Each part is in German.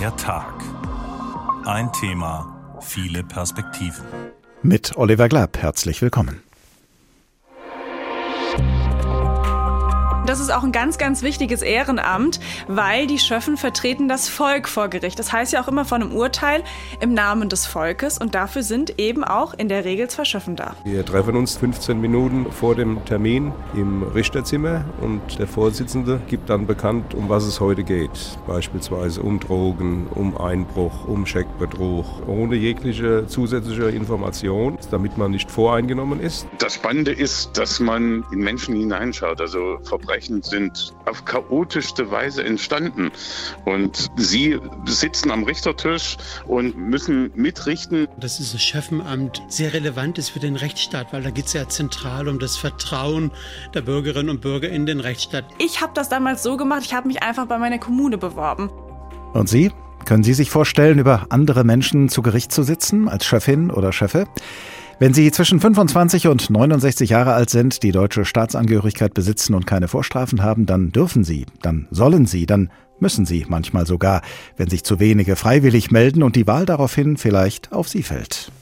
Der Tag. Ein Thema, viele Perspektiven. Mit Oliver Glab, herzlich willkommen. Das ist auch ein ganz, ganz wichtiges Ehrenamt, weil die Schöffen vertreten das Volk vor Gericht. Das heißt ja auch immer von einem Urteil im Namen des Volkes und dafür sind eben auch in der Regel zwei Schöffen da. Wir treffen uns 15 Minuten vor dem Termin im Richterzimmer und der Vorsitzende gibt dann bekannt, um was es heute geht. Beispielsweise um Drogen, um Einbruch, um Scheckbetrug, ohne jegliche zusätzliche Information, damit man nicht voreingenommen ist. Das Spannende ist, dass man in Menschen hineinschaut. Also Verbrechen Verbrechen sind auf chaotischste Weise entstanden. Und Sie sitzen am Richtertisch und müssen mitrichten. Dass dieses Schöffenamt sehr relevant ist für den Rechtsstaat, weil da geht es ja zentral um das Vertrauen der Bürgerinnen und Bürger in den Rechtsstaat. Ich habe das damals so gemacht, ich habe mich einfach bei meiner Kommune beworben. Und Sie? Können Sie sich vorstellen, über andere Menschen zu Gericht zu sitzen, als Chefin oder Chefe? Wenn Sie zwischen 25 und 69 Jahre alt sind, die deutsche Staatsangehörigkeit besitzen und keine Vorstrafen haben, dann dürfen Sie, dann sollen Sie, dann müssen Sie manchmal sogar, wenn sich zu wenige freiwillig melden und die Wahl daraufhin vielleicht auf Sie fällt.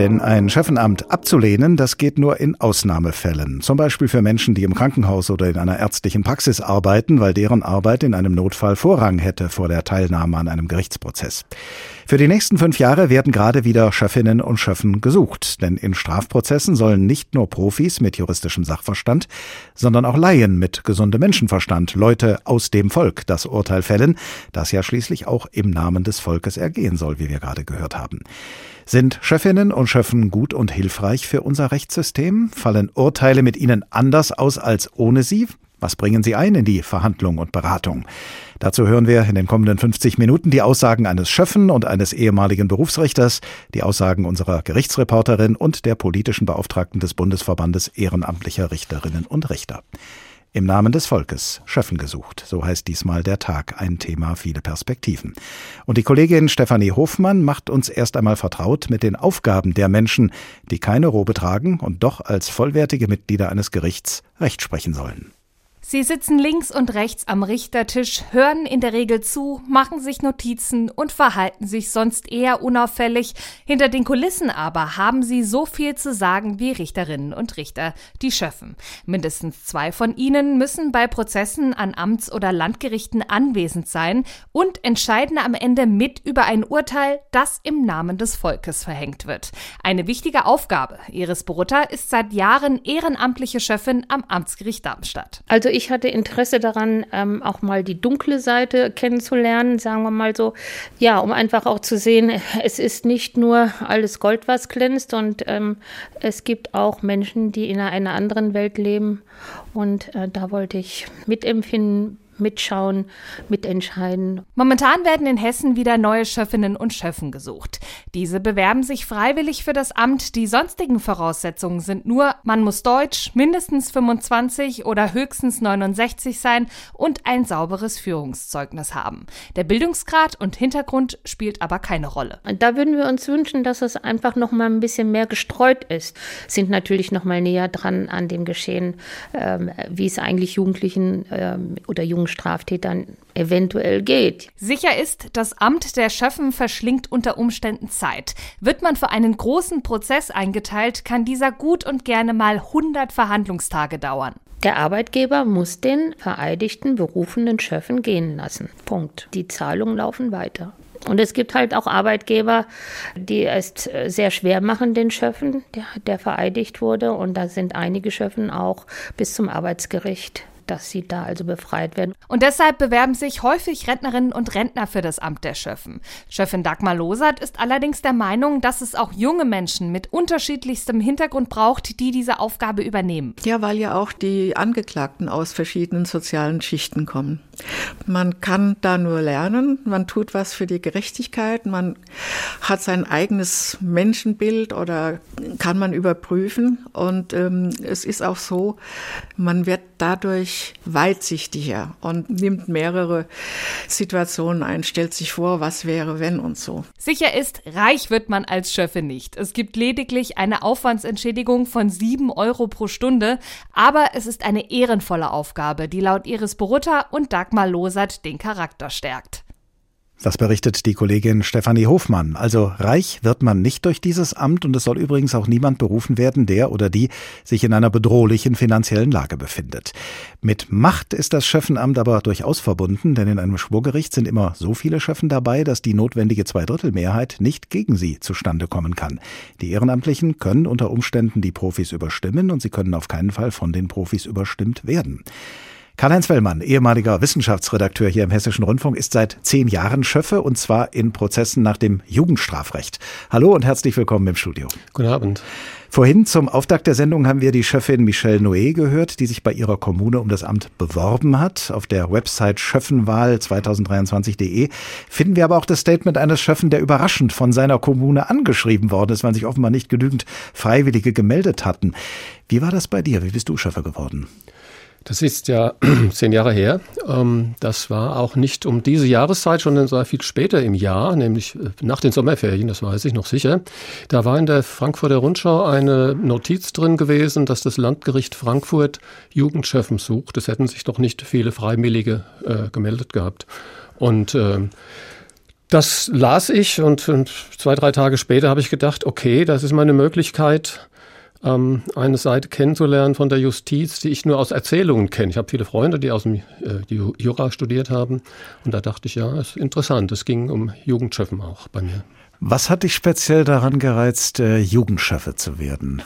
Denn ein Chefenamt abzulehnen, das geht nur in Ausnahmefällen. Zum Beispiel für Menschen, die im Krankenhaus oder in einer ärztlichen Praxis arbeiten, weil deren Arbeit in einem Notfall Vorrang hätte vor der Teilnahme an einem Gerichtsprozess. Für die nächsten fünf Jahre werden gerade wieder Chefinnen und Chefen gesucht. Denn in Strafprozessen sollen nicht nur Profis mit juristischem Sachverstand, sondern auch Laien mit gesundem Menschenverstand, Leute aus dem Volk, das Urteil fällen, das ja schließlich auch im Namen des Volkes ergehen soll, wie wir gerade gehört haben. Sind Chefinnen und Chefen gut und hilfreich für unser Rechtssystem? Fallen Urteile mit ihnen anders aus als ohne sie? Was bringen sie ein in die Verhandlung und Beratung? Dazu hören wir in den kommenden 50 Minuten die Aussagen eines Schöffen und eines ehemaligen Berufsrichters, die Aussagen unserer Gerichtsreporterin und der politischen Beauftragten des Bundesverbandes ehrenamtlicher Richterinnen und Richter. Im Namen des Volkes, Schöffen gesucht. So heißt diesmal der Tag, ein Thema, viele Perspektiven. Und die Kollegin Stefanie Hofmann macht uns erst einmal vertraut mit den Aufgaben der Menschen, die keine Robe tragen und doch als vollwertige Mitglieder eines Gerichts Recht sprechen sollen. Sie sitzen links und rechts am Richtertisch, hören in der Regel zu, machen sich Notizen und verhalten sich sonst eher unauffällig. Hinter den Kulissen aber haben sie so viel zu sagen wie Richterinnen und Richter, die Schöffen. Mindestens zwei von ihnen müssen bei Prozessen an Amts- oder Landgerichten anwesend sein und entscheiden am Ende mit über ein Urteil, das im Namen des Volkes verhängt wird. Eine wichtige Aufgabe. Iris Borutta ist seit Jahren ehrenamtliche Schöffin am Amtsgericht Darmstadt. Also ich hatte Interesse daran, ähm, auch mal die dunkle Seite kennenzulernen, sagen wir mal so. Ja, um einfach auch zu sehen, es ist nicht nur alles Gold, was glänzt und ähm, es gibt auch Menschen, die in einer anderen Welt leben. Und äh, da wollte ich mitempfinden, mitschauen, mitentscheiden. Momentan werden in Hessen wieder neue Schöffinnen und Schöffen gesucht. Diese bewerben sich freiwillig für das Amt. Die sonstigen Voraussetzungen sind nur, man muss Deutsch, mindestens 25 oder höchstens 69 sein und ein sauberes Führungszeugnis haben. Der Bildungsgrad und Hintergrund spielt aber keine Rolle. Da würden wir uns wünschen, dass es einfach noch mal ein bisschen mehr gestreut ist. Sind natürlich noch mal näher dran an dem Geschehen, ähm, wie es eigentlich Jugendlichen ähm, oder jungen Straftätern eventuell geht. Sicher ist, das Amt der Schöffen verschlingt unter Umständen Zeit. Wird man für einen großen Prozess eingeteilt, kann dieser gut und gerne mal 100 Verhandlungstage dauern. Der Arbeitgeber muss den vereidigten berufenen Schöffen gehen lassen. Punkt. Die Zahlungen laufen weiter. Und es gibt halt auch Arbeitgeber, die es sehr schwer machen, den Schöffen, der, der vereidigt wurde. Und da sind einige Schöffen auch bis zum Arbeitsgericht dass sie da also befreit werden. Und deshalb bewerben sich häufig Rentnerinnen und Rentner für das Amt der Schöffen. Schöffin Dagmar Losert ist allerdings der Meinung, dass es auch junge Menschen mit unterschiedlichstem Hintergrund braucht, die diese Aufgabe übernehmen. Ja, weil ja auch die Angeklagten aus verschiedenen sozialen Schichten kommen. Man kann da nur lernen, man tut was für die Gerechtigkeit, man hat sein eigenes Menschenbild oder kann man überprüfen. Und ähm, es ist auch so, man wird dadurch weitsichtiger und nimmt mehrere Situationen ein, stellt sich vor, was wäre, wenn und so. Sicher ist, reich wird man als Schöffe nicht. Es gibt lediglich eine Aufwandsentschädigung von sieben Euro pro Stunde, aber es ist eine ehrenvolle Aufgabe, die laut Iris Borutta und Dagmar Dagmar Losert den Charakter stärkt. Das berichtet die Kollegin Stefanie Hofmann. Also reich wird man nicht durch dieses Amt und es soll übrigens auch niemand berufen werden, der oder die sich in einer bedrohlichen finanziellen Lage befindet. Mit Macht ist das Schöffenamt aber durchaus verbunden, denn in einem Schwurgericht sind immer so viele Schöffen dabei, dass die notwendige Zweidrittelmehrheit nicht gegen sie zustande kommen kann. Die Ehrenamtlichen können unter Umständen die Profis überstimmen und sie können auf keinen Fall von den Profis überstimmt werden. Karl-Heinz Wellmann, ehemaliger Wissenschaftsredakteur hier im Hessischen Rundfunk, ist seit zehn Jahren Schöffe und zwar in Prozessen nach dem Jugendstrafrecht. Hallo und herzlich willkommen im Studio. Guten Abend. Vorhin zum Auftakt der Sendung haben wir die Chefin Michelle Noé gehört, die sich bei ihrer Kommune um das Amt beworben hat. Auf der Website schöffenwahl2023.de finden wir aber auch das Statement eines Schöffen, der überraschend von seiner Kommune angeschrieben worden ist, weil sich offenbar nicht genügend Freiwillige gemeldet hatten. Wie war das bei dir? Wie bist du Schöffe geworden? Das ist ja zehn Jahre her. Ähm, das war auch nicht um diese Jahreszeit, sondern war viel später im Jahr, nämlich äh, nach den Sommerferien, das weiß ich noch sicher. Da war in der Frankfurter Rundschau eine Notiz drin gewesen, dass das Landgericht Frankfurt Jugendchefen sucht. Es hätten sich doch nicht viele Freiwillige äh, gemeldet gehabt. Und äh, das las ich und zwei, drei Tage später habe ich gedacht, okay, das ist meine Möglichkeit, ähm, eine Seite kennenzulernen von der Justiz, die ich nur aus Erzählungen kenne. Ich habe viele Freunde, die aus dem äh, die Jura studiert haben. Und da dachte ich, ja, ist interessant. Es ging um Jugendschöffen auch bei mir. Was hat dich speziell daran gereizt, äh, Jugendschöffe zu werden?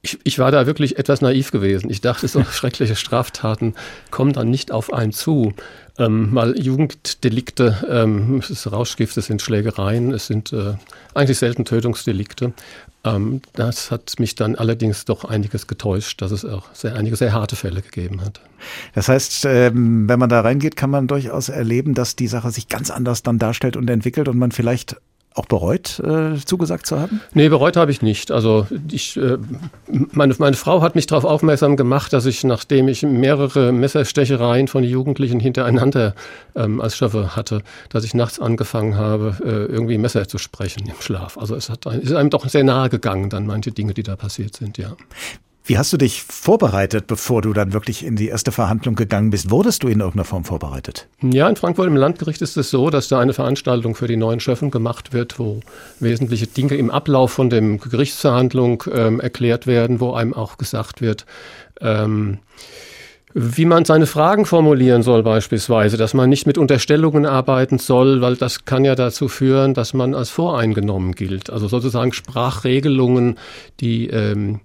Ich, ich, war da wirklich etwas naiv gewesen. Ich dachte, so schreckliche Straftaten kommen dann nicht auf einen zu. Ähm, weil Jugenddelikte, ähm, es ist Rauschgift, es sind Schlägereien, es sind äh, eigentlich selten Tötungsdelikte. Ähm, das hat mich dann allerdings doch einiges getäuscht, dass es auch sehr, einige sehr harte Fälle gegeben hat. Das heißt, ähm, wenn man da reingeht, kann man durchaus erleben, dass die Sache sich ganz anders dann darstellt und entwickelt und man vielleicht auch bereut, äh, zugesagt zu haben? Nee, bereut habe ich nicht. Also ich, äh, meine, meine Frau hat mich darauf aufmerksam gemacht, dass ich, nachdem ich mehrere Messerstechereien von Jugendlichen hintereinander ähm, als Schaffe hatte, dass ich nachts angefangen habe, äh, irgendwie Messer zu sprechen im Schlaf. Also es hat, ist einem doch sehr nahe gegangen, dann manche Dinge, die da passiert sind, ja. Wie hast du dich vorbereitet, bevor du dann wirklich in die erste Verhandlung gegangen bist? Wurdest du in irgendeiner Form vorbereitet? Ja, in Frankfurt im Landgericht ist es so, dass da eine Veranstaltung für die neuen Schöffen gemacht wird, wo wesentliche Dinge im Ablauf von dem Gerichtsverhandlung ähm, erklärt werden, wo einem auch gesagt wird, ähm, wie man seine Fragen formulieren soll beispielsweise, dass man nicht mit Unterstellungen arbeiten soll, weil das kann ja dazu führen, dass man als voreingenommen gilt. Also sozusagen Sprachregelungen, die ähm,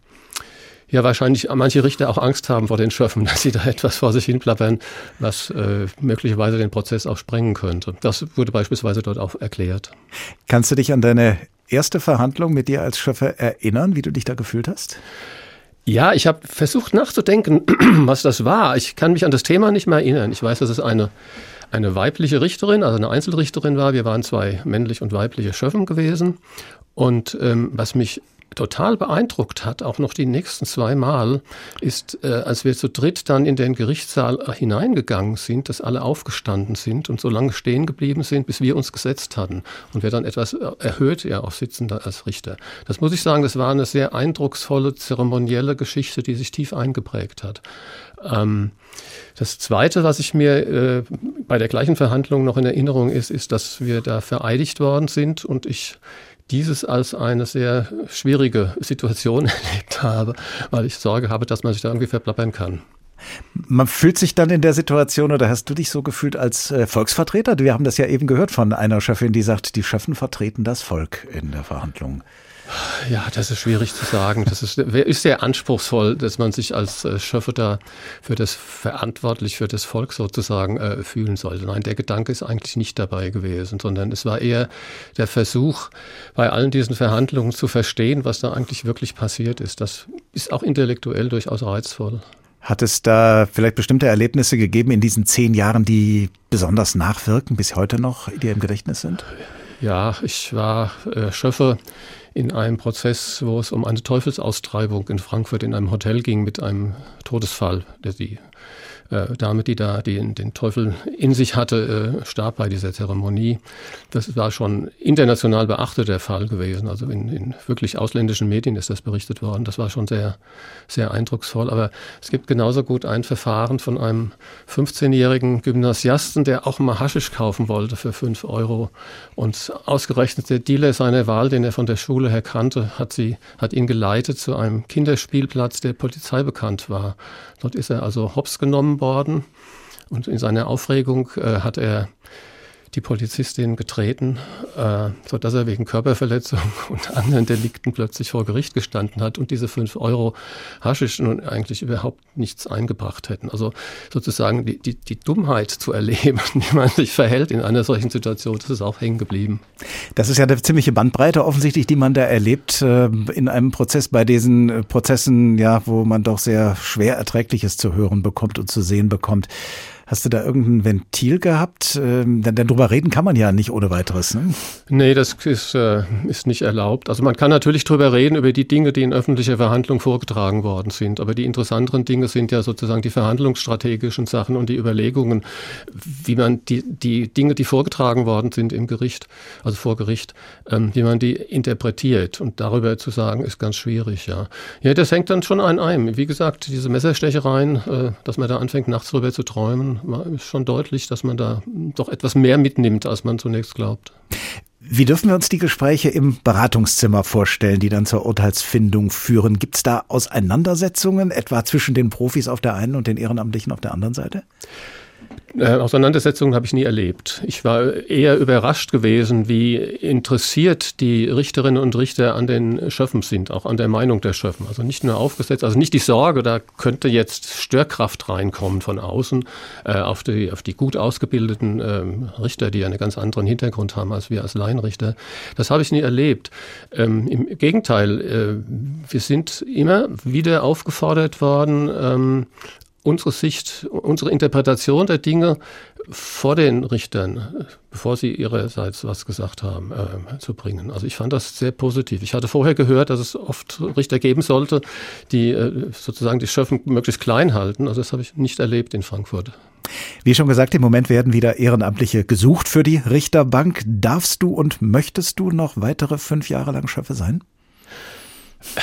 ja wahrscheinlich manche Richter auch Angst haben vor den Schöffen, dass sie da etwas vor sich hin plappern, was äh, möglicherweise den Prozess auch sprengen könnte. Das wurde beispielsweise dort auch erklärt. Kannst du dich an deine erste Verhandlung mit dir als Schöffe erinnern, wie du dich da gefühlt hast? Ja, ich habe versucht nachzudenken, was das war. Ich kann mich an das Thema nicht mehr erinnern. Ich weiß, dass es eine, eine weibliche Richterin, also eine Einzelrichterin war. Wir waren zwei männlich und weibliche Schöffen gewesen. Und ähm, was mich total beeindruckt hat, auch noch die nächsten zwei Mal, ist, äh, als wir zu dritt dann in den Gerichtssaal hineingegangen sind, dass alle aufgestanden sind und so lange stehen geblieben sind, bis wir uns gesetzt hatten und wir dann etwas äh, erhöht ja auch sitzen als Richter. Das muss ich sagen, das war eine sehr eindrucksvolle, zeremonielle Geschichte, die sich tief eingeprägt hat. Ähm, das Zweite, was ich mir äh, bei der gleichen Verhandlung noch in Erinnerung ist, ist, dass wir da vereidigt worden sind und ich dieses als eine sehr schwierige Situation erlebt habe, weil ich Sorge habe, dass man sich da irgendwie verplappern kann. Man fühlt sich dann in der Situation, oder hast du dich so gefühlt als äh, Volksvertreter? Wir haben das ja eben gehört von einer Chefin, die sagt, die Chefen vertreten das Volk in der Verhandlung. Ja, das ist schwierig zu sagen. Das ist, ist sehr anspruchsvoll, dass man sich als äh, Schöffe da für das verantwortlich für das Volk sozusagen äh, fühlen sollte. Nein, der Gedanke ist eigentlich nicht dabei gewesen, sondern es war eher der Versuch, bei allen diesen Verhandlungen zu verstehen, was da eigentlich wirklich passiert ist. Das ist auch intellektuell durchaus reizvoll. Hat es da vielleicht bestimmte Erlebnisse gegeben in diesen zehn Jahren, die besonders nachwirken, bis heute noch dir im Gedächtnis sind? Ja, ich war äh, Schöffe in einem Prozess, wo es um eine Teufelsaustreibung in Frankfurt in einem Hotel ging mit einem Todesfall, der die äh, Dame, die da den, den Teufel in sich hatte, äh, starb bei dieser Zeremonie. Das war schon international beachtet der Fall gewesen. Also in, in wirklich ausländischen Medien ist das berichtet worden. Das war schon sehr, sehr eindrucksvoll. Aber es gibt genauso gut ein Verfahren von einem 15-jährigen Gymnasiasten, der auch mal Haschisch kaufen wollte für 5 Euro. Und ausgerechnet der Dealer seiner Wahl, den er von der Schule her kannte, hat, sie, hat ihn geleitet zu einem Kinderspielplatz, der Polizei bekannt war. Dort ist er also hops genommen worden. Und in seiner Aufregung äh, hat er die Polizistin getreten, äh, sodass er wegen Körperverletzung und anderen Delikten plötzlich vor Gericht gestanden hat und diese fünf Euro Haschisch nun eigentlich überhaupt nichts eingebracht hätten. Also sozusagen die, die, die Dummheit zu erleben, wie man sich verhält in einer solchen Situation, das ist auch hängen geblieben. Das ist ja eine ziemliche Bandbreite offensichtlich, die man da erlebt äh, in einem Prozess, bei diesen äh, Prozessen, ja, wo man doch sehr schwer Erträgliches zu hören bekommt und zu sehen bekommt. Hast du da irgendein Ventil gehabt? Ähm, denn, denn drüber reden kann man ja nicht ohne weiteres. Ne? Nee, das ist, äh, ist nicht erlaubt. Also man kann natürlich drüber reden, über die Dinge, die in öffentlicher Verhandlung vorgetragen worden sind. Aber die interessanteren Dinge sind ja sozusagen die verhandlungsstrategischen Sachen und die Überlegungen, wie man die, die Dinge, die vorgetragen worden sind im Gericht, also vor Gericht, ähm, wie man die interpretiert. Und darüber zu sagen, ist ganz schwierig, ja. Ja, das hängt dann schon ein ein. Wie gesagt, diese Messerstechereien, äh, dass man da anfängt, nachts drüber zu träumen, ist schon deutlich, dass man da doch etwas mehr mitnimmt, als man zunächst glaubt. Wie dürfen wir uns die Gespräche im Beratungszimmer vorstellen, die dann zur Urteilsfindung führen? Gibt es da Auseinandersetzungen, etwa zwischen den Profis auf der einen und den Ehrenamtlichen auf der anderen Seite? Äh, Auseinandersetzungen habe ich nie erlebt. Ich war eher überrascht gewesen, wie interessiert die Richterinnen und Richter an den Schöffen sind, auch an der Meinung der Schöffen. Also nicht nur aufgesetzt, also nicht die Sorge, da könnte jetzt Störkraft reinkommen von außen äh, auf, die, auf die gut ausgebildeten äh, Richter, die einen ganz anderen Hintergrund haben als wir als Laienrichter. Das habe ich nie erlebt. Ähm, Im Gegenteil, äh, wir sind immer wieder aufgefordert worden, ähm, unsere Sicht, unsere Interpretation der Dinge vor den Richtern, bevor sie ihrerseits was gesagt haben, äh, zu bringen. Also ich fand das sehr positiv. Ich hatte vorher gehört, dass es oft Richter geben sollte, die äh, sozusagen die Schöffen möglichst klein halten. Also das habe ich nicht erlebt in Frankfurt. Wie schon gesagt, im Moment werden wieder Ehrenamtliche gesucht für die Richterbank. Darfst du und möchtest du noch weitere fünf Jahre lang Schöffe sein?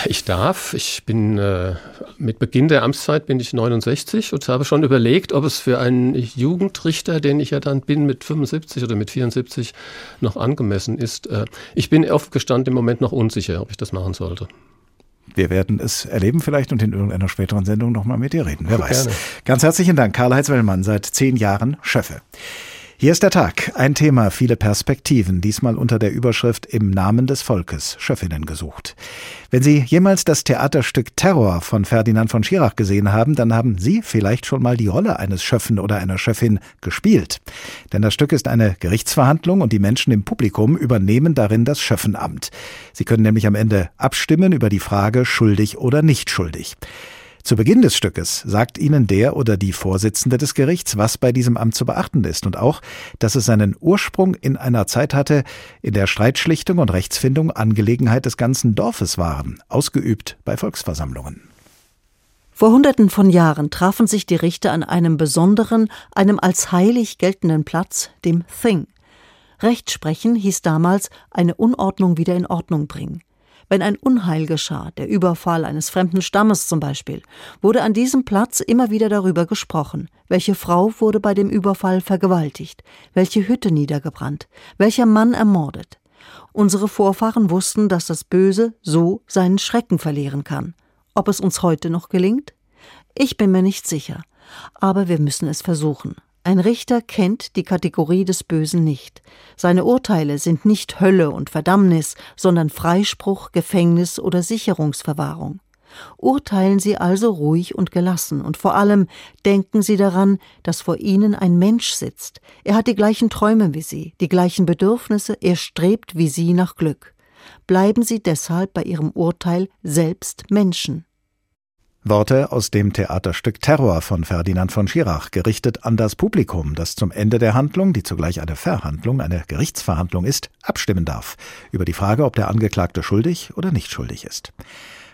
Ich darf. Ich bin äh, mit Beginn der Amtszeit bin ich 69 und habe schon überlegt, ob es für einen Jugendrichter, den ich ja dann bin mit 75 oder mit 74 noch angemessen ist. Äh, ich bin aufgestanden im Moment noch unsicher, ob ich das machen sollte. Wir werden es erleben vielleicht und in irgendeiner späteren Sendung nochmal mit dir reden. Wer weiß. Gerne. Ganz herzlichen Dank, Karl-Heinz Wellmann, seit zehn Jahren Schöffe. Hier ist der Tag. Ein Thema, viele Perspektiven. Diesmal unter der Überschrift Im Namen des Volkes. Schöffinnen gesucht. Wenn Sie jemals das Theaterstück Terror von Ferdinand von Schirach gesehen haben, dann haben Sie vielleicht schon mal die Rolle eines Schöffen oder einer Schöffin gespielt. Denn das Stück ist eine Gerichtsverhandlung und die Menschen im Publikum übernehmen darin das Schöffenamt. Sie können nämlich am Ende abstimmen über die Frage schuldig oder nicht schuldig. Zu Beginn des Stückes sagt Ihnen der oder die Vorsitzende des Gerichts, was bei diesem Amt zu beachten ist und auch, dass es seinen Ursprung in einer Zeit hatte, in der Streitschlichtung und Rechtsfindung Angelegenheit des ganzen Dorfes waren, ausgeübt bei Volksversammlungen. Vor Hunderten von Jahren trafen sich die Richter an einem besonderen, einem als heilig geltenden Platz, dem Thing. Rechtsprechen hieß damals eine Unordnung wieder in Ordnung bringen. Wenn ein Unheil geschah, der Überfall eines fremden Stammes zum Beispiel, wurde an diesem Platz immer wieder darüber gesprochen, welche Frau wurde bei dem Überfall vergewaltigt, welche Hütte niedergebrannt, welcher Mann ermordet. Unsere Vorfahren wussten, dass das Böse so seinen Schrecken verlieren kann. Ob es uns heute noch gelingt? Ich bin mir nicht sicher, aber wir müssen es versuchen. Ein Richter kennt die Kategorie des Bösen nicht. Seine Urteile sind nicht Hölle und Verdammnis, sondern Freispruch, Gefängnis oder Sicherungsverwahrung. Urteilen Sie also ruhig und gelassen und vor allem denken Sie daran, dass vor Ihnen ein Mensch sitzt. Er hat die gleichen Träume wie Sie, die gleichen Bedürfnisse, er strebt wie Sie nach Glück. Bleiben Sie deshalb bei Ihrem Urteil selbst Menschen. Worte aus dem Theaterstück Terror von Ferdinand von Schirach, gerichtet an das Publikum, das zum Ende der Handlung, die zugleich eine Verhandlung, eine Gerichtsverhandlung ist, abstimmen darf über die Frage, ob der Angeklagte schuldig oder nicht schuldig ist.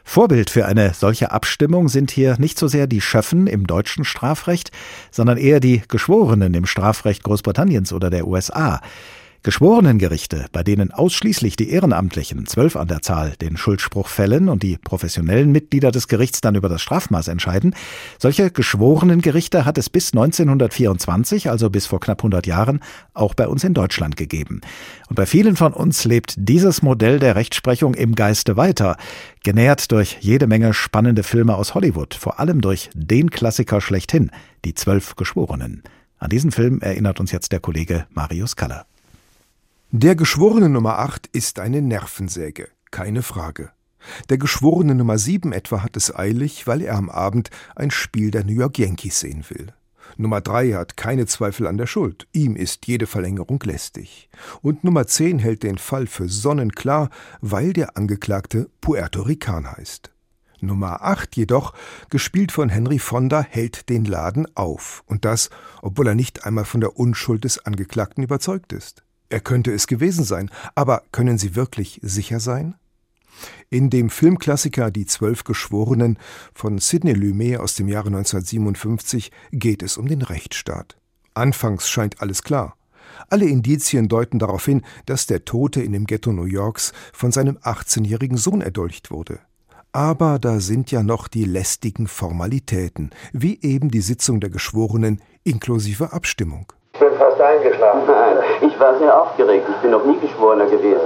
Vorbild für eine solche Abstimmung sind hier nicht so sehr die Schöffen im deutschen Strafrecht, sondern eher die Geschworenen im Strafrecht Großbritanniens oder der USA. Geschworenengerichte, bei denen ausschließlich die Ehrenamtlichen, zwölf an der Zahl, den Schuldspruch fällen und die professionellen Mitglieder des Gerichts dann über das Strafmaß entscheiden, solche Geschworenengerichte hat es bis 1924, also bis vor knapp 100 Jahren, auch bei uns in Deutschland gegeben. Und bei vielen von uns lebt dieses Modell der Rechtsprechung im Geiste weiter, genährt durch jede Menge spannende Filme aus Hollywood, vor allem durch den Klassiker schlechthin, die Zwölf Geschworenen. An diesen Film erinnert uns jetzt der Kollege Marius Kaller. Der Geschworene Nummer 8 ist eine Nervensäge, keine Frage. Der Geschworene Nummer 7 etwa hat es eilig, weil er am Abend ein Spiel der New York Yankees sehen will. Nummer 3 hat keine Zweifel an der Schuld, ihm ist jede Verlängerung lästig. Und Nummer 10 hält den Fall für sonnenklar, weil der Angeklagte Puerto Rican heißt. Nummer 8 jedoch, gespielt von Henry Fonda, hält den Laden auf. Und das, obwohl er nicht einmal von der Unschuld des Angeklagten überzeugt ist. Er könnte es gewesen sein, aber können Sie wirklich sicher sein? In dem Filmklassiker Die Zwölf Geschworenen von Sidney Lumet aus dem Jahre 1957 geht es um den Rechtsstaat. Anfangs scheint alles klar. Alle Indizien deuten darauf hin, dass der Tote in dem Ghetto New Yorks von seinem 18-jährigen Sohn erdolcht wurde. Aber da sind ja noch die lästigen Formalitäten, wie eben die Sitzung der Geschworenen inklusive Abstimmung. Ich bin fast eingeschlafen. Nein, ich war sehr aufgeregt. Ich bin noch nie Geschworener gewesen.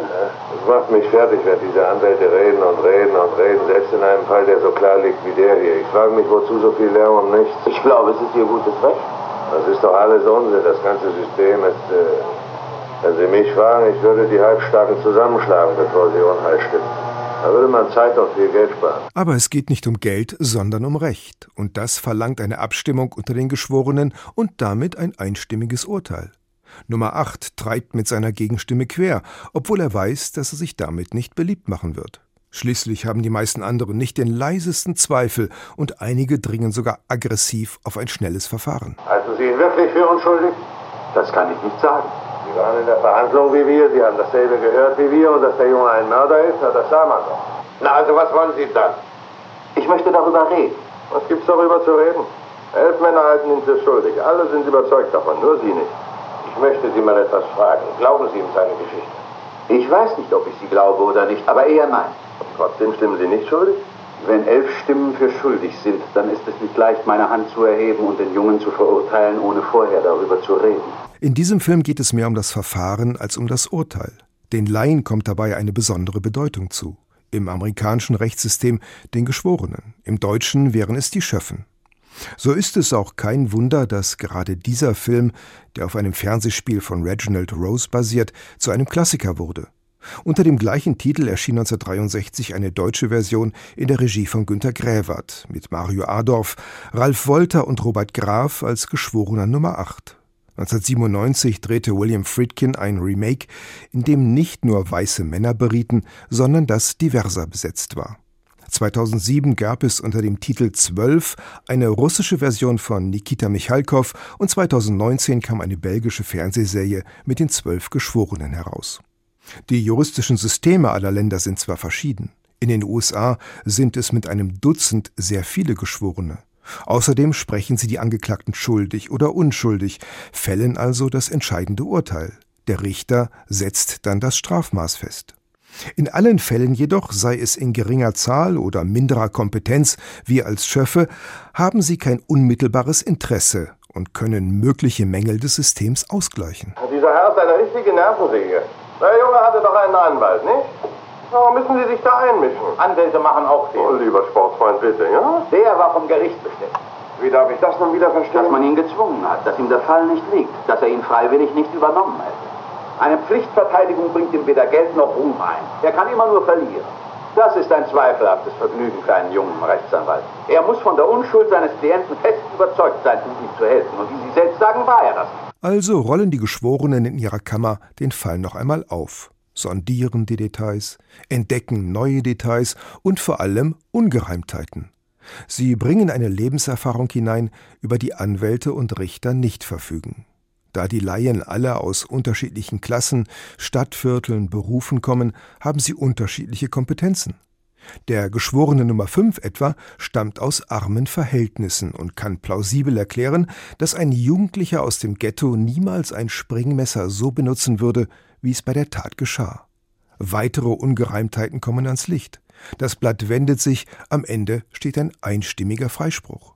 Es macht mich fertig, wenn diese Anwälte reden und reden und reden, selbst in einem Fall, der so klar liegt wie der hier. Ich frage mich, wozu so viel Lärm um nichts. Ich glaube, es ist Ihr gutes Recht. Das ist doch alles Unsinn. Das ganze System ist... Äh, wenn Sie mich fragen, ich würde die Halbstarken zusammenschlagen, bevor sie Unheil stiften. Da würde man Zeit und viel Geld sparen. Aber es geht nicht um Geld, sondern um Recht. Und das verlangt eine Abstimmung unter den Geschworenen und damit ein einstimmiges Urteil. Nummer 8 treibt mit seiner Gegenstimme quer, obwohl er weiß, dass er sich damit nicht beliebt machen wird. Schließlich haben die meisten anderen nicht den leisesten Zweifel und einige dringen sogar aggressiv auf ein schnelles Verfahren. Halten Sie ihn wirklich für unschuldig? Das kann ich nicht sagen. Sie waren in der Verhandlung wie wir, Sie haben dasselbe gehört wie wir und dass der Junge ein Mörder ist, na, das sah man doch. Na, also was wollen Sie dann? Ich möchte darüber reden. Was gibt's darüber zu reden? Elf Männer halten ihn für schuldig. Alle sind überzeugt davon, nur Sie nicht. Ich möchte Sie mal etwas fragen. Glauben Sie ihm seine Geschichte? Ich weiß nicht, ob ich sie glaube oder nicht, aber eher nein. Trotzdem stimmen Sie nicht schuldig? Wenn elf Stimmen für schuldig sind, dann ist es nicht leicht, meine Hand zu erheben und den Jungen zu verurteilen, ohne vorher darüber zu reden. In diesem Film geht es mehr um das Verfahren als um das Urteil. Den Laien kommt dabei eine besondere Bedeutung zu. Im amerikanischen Rechtssystem den Geschworenen, im deutschen wären es die Schöffen. So ist es auch kein Wunder, dass gerade dieser Film, der auf einem Fernsehspiel von Reginald Rose basiert, zu einem Klassiker wurde. Unter dem gleichen Titel erschien 1963 eine deutsche Version in der Regie von Günter Gräwert mit Mario Adorf, Ralf Wolter und Robert Graf als Geschworener Nummer 8. 1997 drehte William Friedkin ein Remake, in dem nicht nur weiße Männer berieten, sondern das diverser besetzt war. 2007 gab es unter dem Titel 12 eine russische Version von Nikita Michalkov und 2019 kam eine belgische Fernsehserie mit den zwölf Geschworenen heraus. Die juristischen Systeme aller Länder sind zwar verschieden. In den USA sind es mit einem Dutzend sehr viele Geschworene. Außerdem sprechen sie die Angeklagten schuldig oder unschuldig, fällen also das entscheidende Urteil. Der Richter setzt dann das Strafmaß fest. In allen Fällen jedoch, sei es in geringer Zahl oder minderer Kompetenz, wir als Schöffe, haben sie kein unmittelbares Interesse und können mögliche Mängel des Systems ausgleichen. Dieser Herr ist eine richtige Nervensäge. Der Junge hatte doch einen Anwalt, nicht? Warum müssen Sie sich da einmischen? Anwälte machen auch Fehler. Oh, lieber Sportfreund, bitte, ja? Der war vom Gericht bestimmt. Wie darf ich das nun wieder verstehen? Dass man ihn gezwungen hat, dass ihm der Fall nicht liegt, dass er ihn freiwillig nicht übernommen hätte. Eine Pflichtverteidigung bringt ihm weder Geld noch Ruhm ein. Er kann immer nur verlieren. Das ist ein zweifelhaftes Vergnügen für einen jungen Rechtsanwalt. Er muss von der Unschuld seines Klienten fest überzeugt sein, um ihm zu helfen. Und wie Sie selbst sagen, war er das. Also rollen die Geschworenen in ihrer Kammer den Fall noch einmal auf sondieren die Details, entdecken neue Details und vor allem Ungereimtheiten. Sie bringen eine Lebenserfahrung hinein, über die Anwälte und Richter nicht verfügen. Da die Laien alle aus unterschiedlichen Klassen, Stadtvierteln, Berufen kommen, haben sie unterschiedliche Kompetenzen. Der Geschworene Nummer 5 etwa stammt aus armen Verhältnissen und kann plausibel erklären, dass ein Jugendlicher aus dem Ghetto niemals ein Springmesser so benutzen würde, wie es bei der Tat geschah. Weitere Ungereimtheiten kommen ans Licht. Das Blatt wendet sich, am Ende steht ein einstimmiger Freispruch.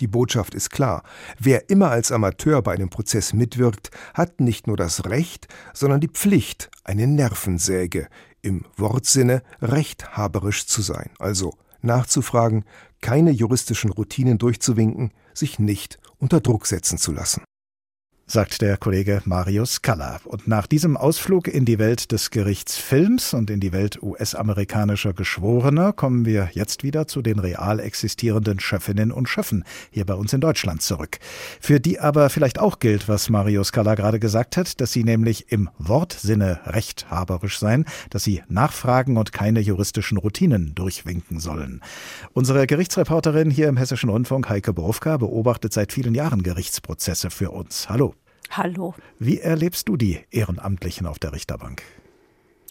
Die Botschaft ist klar. Wer immer als Amateur bei einem Prozess mitwirkt, hat nicht nur das Recht, sondern die Pflicht, eine Nervensäge, im Wortsinne rechthaberisch zu sein, also nachzufragen, keine juristischen Routinen durchzuwinken, sich nicht unter Druck setzen zu lassen sagt der Kollege Marius Kaller. Und nach diesem Ausflug in die Welt des Gerichtsfilms und in die Welt US-amerikanischer Geschworener kommen wir jetzt wieder zu den real existierenden Schöffinnen und Schöffen hier bei uns in Deutschland zurück. Für die aber vielleicht auch gilt, was Marius Kaller gerade gesagt hat, dass sie nämlich im Wortsinne rechthaberisch sein, dass sie nachfragen und keine juristischen Routinen durchwinken sollen. Unsere Gerichtsreporterin hier im Hessischen Rundfunk, Heike Borufka, beobachtet seit vielen Jahren Gerichtsprozesse für uns. Hallo. Hallo. Wie erlebst du die Ehrenamtlichen auf der Richterbank?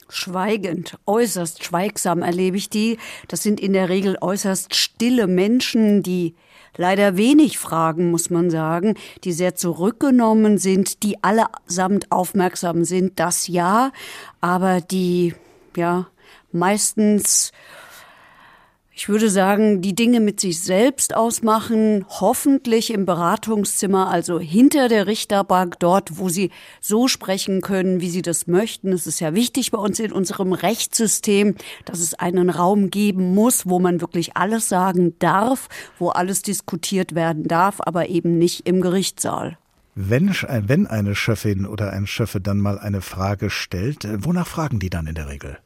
Schweigend, äußerst schweigsam erlebe ich die. Das sind in der Regel äußerst stille Menschen, die leider wenig fragen, muss man sagen, die sehr zurückgenommen sind, die allesamt aufmerksam sind, das ja, aber die, ja, meistens ich würde sagen, die Dinge mit sich selbst ausmachen, hoffentlich im Beratungszimmer, also hinter der Richterbank, dort, wo sie so sprechen können, wie sie das möchten. Es ist ja wichtig bei uns in unserem Rechtssystem, dass es einen Raum geben muss, wo man wirklich alles sagen darf, wo alles diskutiert werden darf, aber eben nicht im Gerichtssaal. Wenn, wenn eine Schöffin oder ein Schöffe dann mal eine Frage stellt, wonach fragen die dann in der Regel?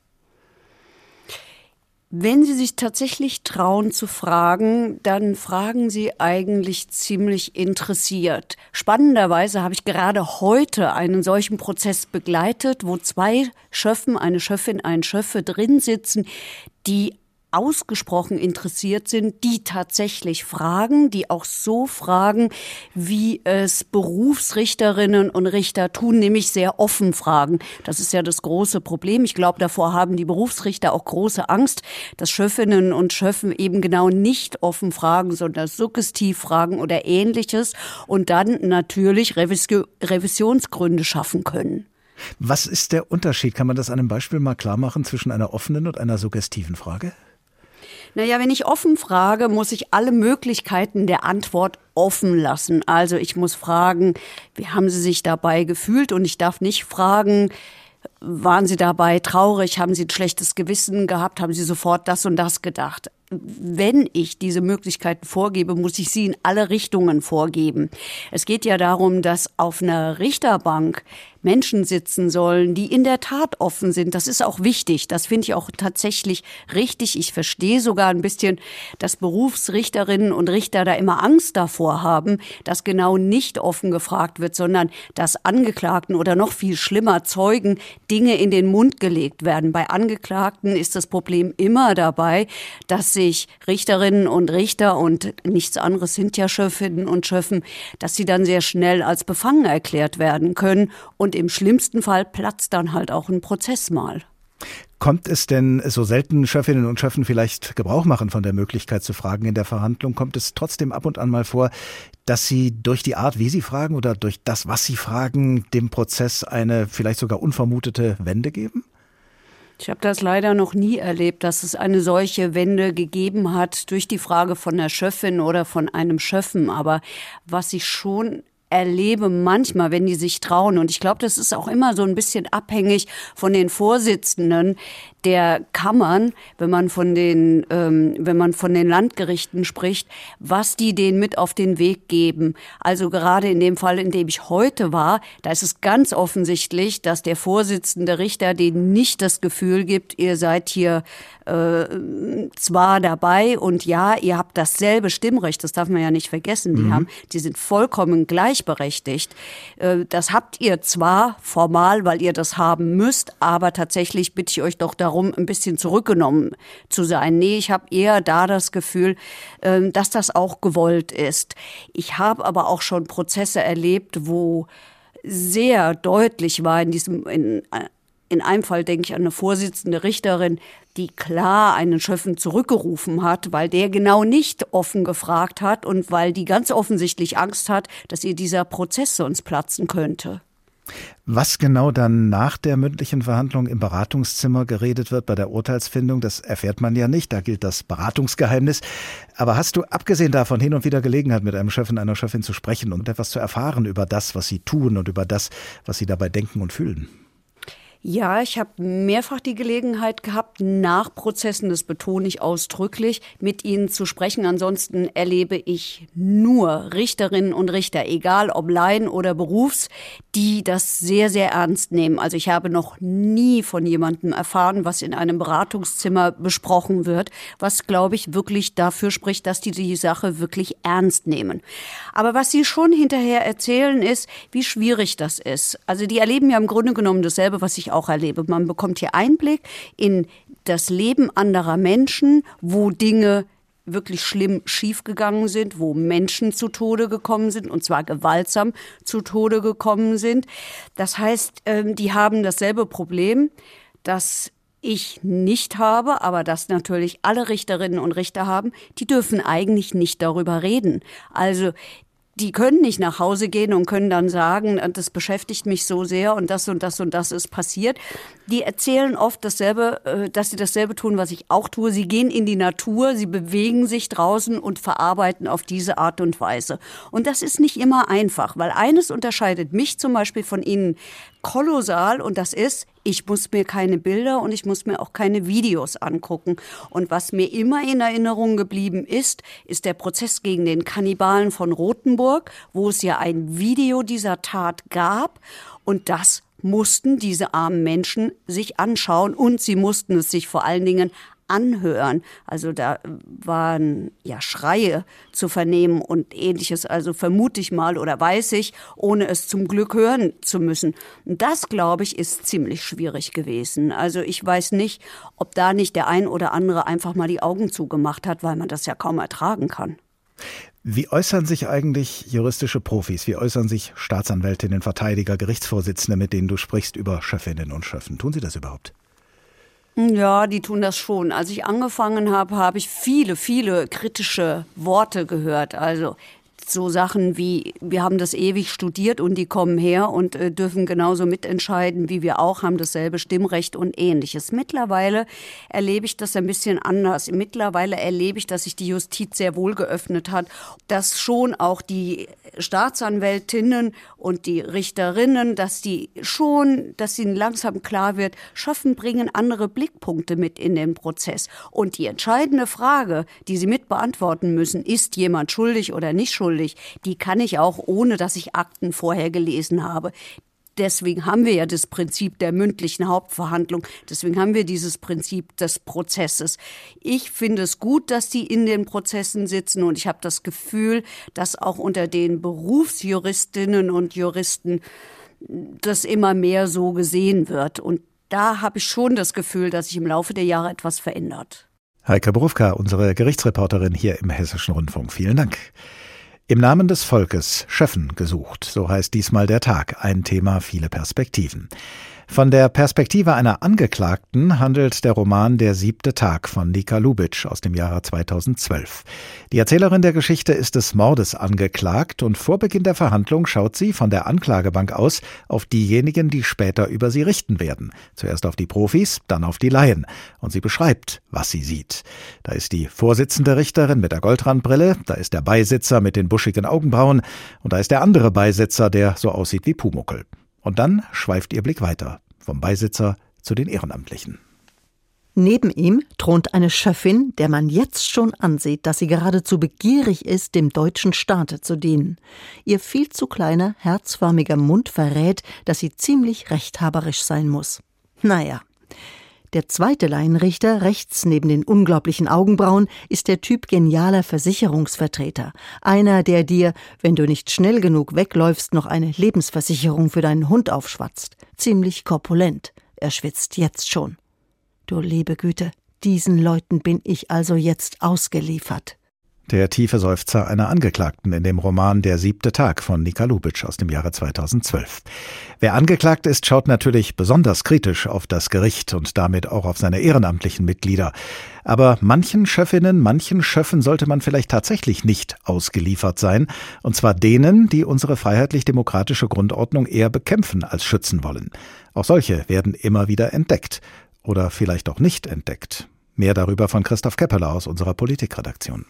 Wenn Sie sich tatsächlich trauen zu fragen, dann fragen Sie eigentlich ziemlich interessiert. Spannenderweise habe ich gerade heute einen solchen Prozess begleitet, wo zwei Schöffen, eine Schöffin, ein Schöffe drin sitzen, die ausgesprochen interessiert sind, die tatsächlich fragen, die auch so fragen, wie es Berufsrichterinnen und Richter tun, nämlich sehr offen fragen. Das ist ja das große Problem. Ich glaube, davor haben die Berufsrichter auch große Angst, dass Schöffinnen und Schöffen eben genau nicht offen fragen, sondern suggestiv fragen oder ähnliches und dann natürlich Revisionsgründe schaffen können. Was ist der Unterschied? Kann man das an einem Beispiel mal klar machen zwischen einer offenen und einer suggestiven Frage? Naja, wenn ich offen frage, muss ich alle Möglichkeiten der Antwort offen lassen. Also ich muss fragen, wie haben Sie sich dabei gefühlt? Und ich darf nicht fragen, waren Sie dabei traurig? Haben Sie ein schlechtes Gewissen gehabt? Haben Sie sofort das und das gedacht? Wenn ich diese Möglichkeiten vorgebe, muss ich sie in alle Richtungen vorgeben. Es geht ja darum, dass auf einer Richterbank Menschen sitzen sollen, die in der Tat offen sind. Das ist auch wichtig. Das finde ich auch tatsächlich richtig. Ich verstehe sogar ein bisschen, dass Berufsrichterinnen und Richter da immer Angst davor haben, dass genau nicht offen gefragt wird, sondern dass Angeklagten oder noch viel schlimmer Zeugen Dinge in den Mund gelegt werden. Bei Angeklagten ist das Problem immer dabei, dass sich Richterinnen und Richter und nichts anderes sind ja Schöffinnen und Schöffen, dass sie dann sehr schnell als befangen erklärt werden können und im schlimmsten Fall platzt dann halt auch ein Prozess mal. Kommt es denn, so selten Schöffinnen und Schöffen vielleicht Gebrauch machen von der Möglichkeit zu fragen in der Verhandlung, kommt es trotzdem ab und an mal vor, dass sie durch die Art, wie sie fragen oder durch das, was sie fragen, dem Prozess eine vielleicht sogar unvermutete Wende geben? Ich habe das leider noch nie erlebt, dass es eine solche Wende gegeben hat durch die Frage von der Schöffin oder von einem Schöffen. Aber was ich schon erlebe manchmal, wenn die sich trauen, und ich glaube, das ist auch immer so ein bisschen abhängig von den Vorsitzenden, der Kammern, wenn man von den, ähm, wenn man von den Landgerichten spricht, was die denen mit auf den Weg geben. Also gerade in dem Fall, in dem ich heute war, da ist es ganz offensichtlich, dass der Vorsitzende Richter denen nicht das Gefühl gibt, ihr seid hier äh, zwar dabei und ja, ihr habt dasselbe Stimmrecht, das darf man ja nicht vergessen. Die mhm. haben, die sind vollkommen gleich gleichberechtigt. Äh, das habt ihr zwar formal, weil ihr das haben müsst, aber tatsächlich bitte ich euch doch darum, ein bisschen zurückgenommen zu sein. Nee, ich habe eher da das Gefühl, äh, dass das auch gewollt ist. Ich habe aber auch schon Prozesse erlebt, wo sehr deutlich war in diesem, in, in einem Fall denke ich an eine Vorsitzende Richterin, die klar einen Schöffen zurückgerufen hat, weil der genau nicht offen gefragt hat und weil die ganz offensichtlich Angst hat, dass ihr dieser Prozess sonst platzen könnte. Was genau dann nach der mündlichen Verhandlung im Beratungszimmer geredet wird bei der Urteilsfindung, das erfährt man ja nicht. Da gilt das Beratungsgeheimnis. Aber hast du abgesehen davon hin und wieder Gelegenheit, mit einem Chef einer Chefin zu sprechen und etwas zu erfahren über das, was sie tun und über das, was sie dabei denken und fühlen? Ja, ich habe mehrfach die Gelegenheit gehabt, nach Prozessen, das betone ich ausdrücklich, mit Ihnen zu sprechen. Ansonsten erlebe ich nur Richterinnen und Richter, egal ob Laien oder Berufs, die das sehr, sehr ernst nehmen. Also ich habe noch nie von jemandem erfahren, was in einem Beratungszimmer besprochen wird, was, glaube ich, wirklich dafür spricht, dass die die Sache wirklich ernst nehmen. Aber was Sie schon hinterher erzählen, ist, wie schwierig das ist. Also die erleben ja im Grunde genommen dasselbe, was ich auch erlebe. Man bekommt hier Einblick in das Leben anderer Menschen, wo Dinge wirklich schlimm schiefgegangen sind, wo Menschen zu Tode gekommen sind und zwar gewaltsam zu Tode gekommen sind. Das heißt, ähm, die haben dasselbe Problem, das ich nicht habe, aber das natürlich alle Richterinnen und Richter haben, die dürfen eigentlich nicht darüber reden. Also die können nicht nach Hause gehen und können dann sagen, das beschäftigt mich so sehr und das und das und das ist passiert. Die erzählen oft dasselbe, äh, dass sie dasselbe tun, was ich auch tue. Sie gehen in die Natur, sie bewegen sich draußen und verarbeiten auf diese Art und Weise. Und das ist nicht immer einfach, weil eines unterscheidet mich zum Beispiel von Ihnen kolossal und das ist, ich muss mir keine Bilder und ich muss mir auch keine Videos angucken. Und was mir immer in Erinnerung geblieben ist, ist der Prozess gegen den Kannibalen von Rothenburg, wo es ja ein Video dieser Tat gab und das mussten diese armen Menschen sich anschauen und sie mussten es sich vor allen Dingen anhören. Also da waren ja Schreie zu vernehmen und ähnliches. Also vermute ich mal oder weiß ich, ohne es zum Glück hören zu müssen. Und das, glaube ich, ist ziemlich schwierig gewesen. Also ich weiß nicht, ob da nicht der ein oder andere einfach mal die Augen zugemacht hat, weil man das ja kaum ertragen kann. Wie äußern sich eigentlich juristische Profis? Wie äußern sich Staatsanwältinnen, Verteidiger, Gerichtsvorsitzende, mit denen du sprichst, über Chefinnen und Schöffen? Tun sie das überhaupt? Ja, die tun das schon. Als ich angefangen habe, habe ich viele, viele kritische Worte gehört. Also so Sachen wie, wir haben das ewig studiert und die kommen her und äh, dürfen genauso mitentscheiden wie wir auch, haben dasselbe Stimmrecht und ähnliches. Mittlerweile erlebe ich das ein bisschen anders. Mittlerweile erlebe ich, dass sich die Justiz sehr wohl geöffnet hat, dass schon auch die Staatsanwältinnen und die Richterinnen, dass die schon, dass ihnen langsam klar wird, schaffen, bringen andere Blickpunkte mit in den Prozess. Und die entscheidende Frage, die sie mit beantworten müssen, ist jemand schuldig oder nicht schuldig, schuldig. Die kann ich auch, ohne dass ich Akten vorher gelesen habe. Deswegen haben wir ja das Prinzip der mündlichen Hauptverhandlung. Deswegen haben wir dieses Prinzip des Prozesses. Ich finde es gut, dass die in den Prozessen sitzen und ich habe das Gefühl, dass auch unter den Berufsjuristinnen und Juristen das immer mehr so gesehen wird. Und da habe ich schon das Gefühl, dass sich im Laufe der Jahre etwas verändert. Heike Berufka, unsere Gerichtsreporterin hier im Hessischen Rundfunk. Vielen Dank. Im Namen des Volkes Schöffen gesucht, so heißt diesmal der Tag, ein Thema viele Perspektiven. Von der Perspektive einer Angeklagten handelt der Roman Der siebte Tag von Nika Lubitsch aus dem Jahre 2012. Die Erzählerin der Geschichte ist des Mordes angeklagt und vor Beginn der Verhandlung schaut sie von der Anklagebank aus auf diejenigen, die später über sie richten werden. Zuerst auf die Profis, dann auf die Laien. Und sie beschreibt, was sie sieht. Da ist die Vorsitzende Richterin mit der Goldrandbrille, da ist der Beisitzer mit den buschigen Augenbrauen und da ist der andere Beisitzer, der so aussieht wie Pumuckel. Und dann schweift ihr Blick weiter, vom Beisitzer zu den Ehrenamtlichen. Neben ihm thront eine Schöffin, der man jetzt schon ansieht, dass sie geradezu begierig ist, dem deutschen Staate zu dienen. Ihr viel zu kleiner, herzförmiger Mund verrät, dass sie ziemlich rechthaberisch sein muss. Naja. Der zweite Laienrichter, rechts neben den unglaublichen Augenbrauen, ist der Typ genialer Versicherungsvertreter. Einer, der dir, wenn du nicht schnell genug wegläufst, noch eine Lebensversicherung für deinen Hund aufschwatzt. Ziemlich korpulent. Er schwitzt jetzt schon. Du liebe Güte, diesen Leuten bin ich also jetzt ausgeliefert. Der tiefe Seufzer einer Angeklagten in dem Roman Der siebte Tag von Nika Lubitsch aus dem Jahre 2012. Wer angeklagt ist, schaut natürlich besonders kritisch auf das Gericht und damit auch auf seine ehrenamtlichen Mitglieder. Aber manchen Schöffinnen, manchen Schöffen sollte man vielleicht tatsächlich nicht ausgeliefert sein, und zwar denen, die unsere freiheitlich-demokratische Grundordnung eher bekämpfen als schützen wollen. Auch solche werden immer wieder entdeckt oder vielleicht auch nicht entdeckt. Mehr darüber von Christoph Keppeler aus unserer Politikredaktion.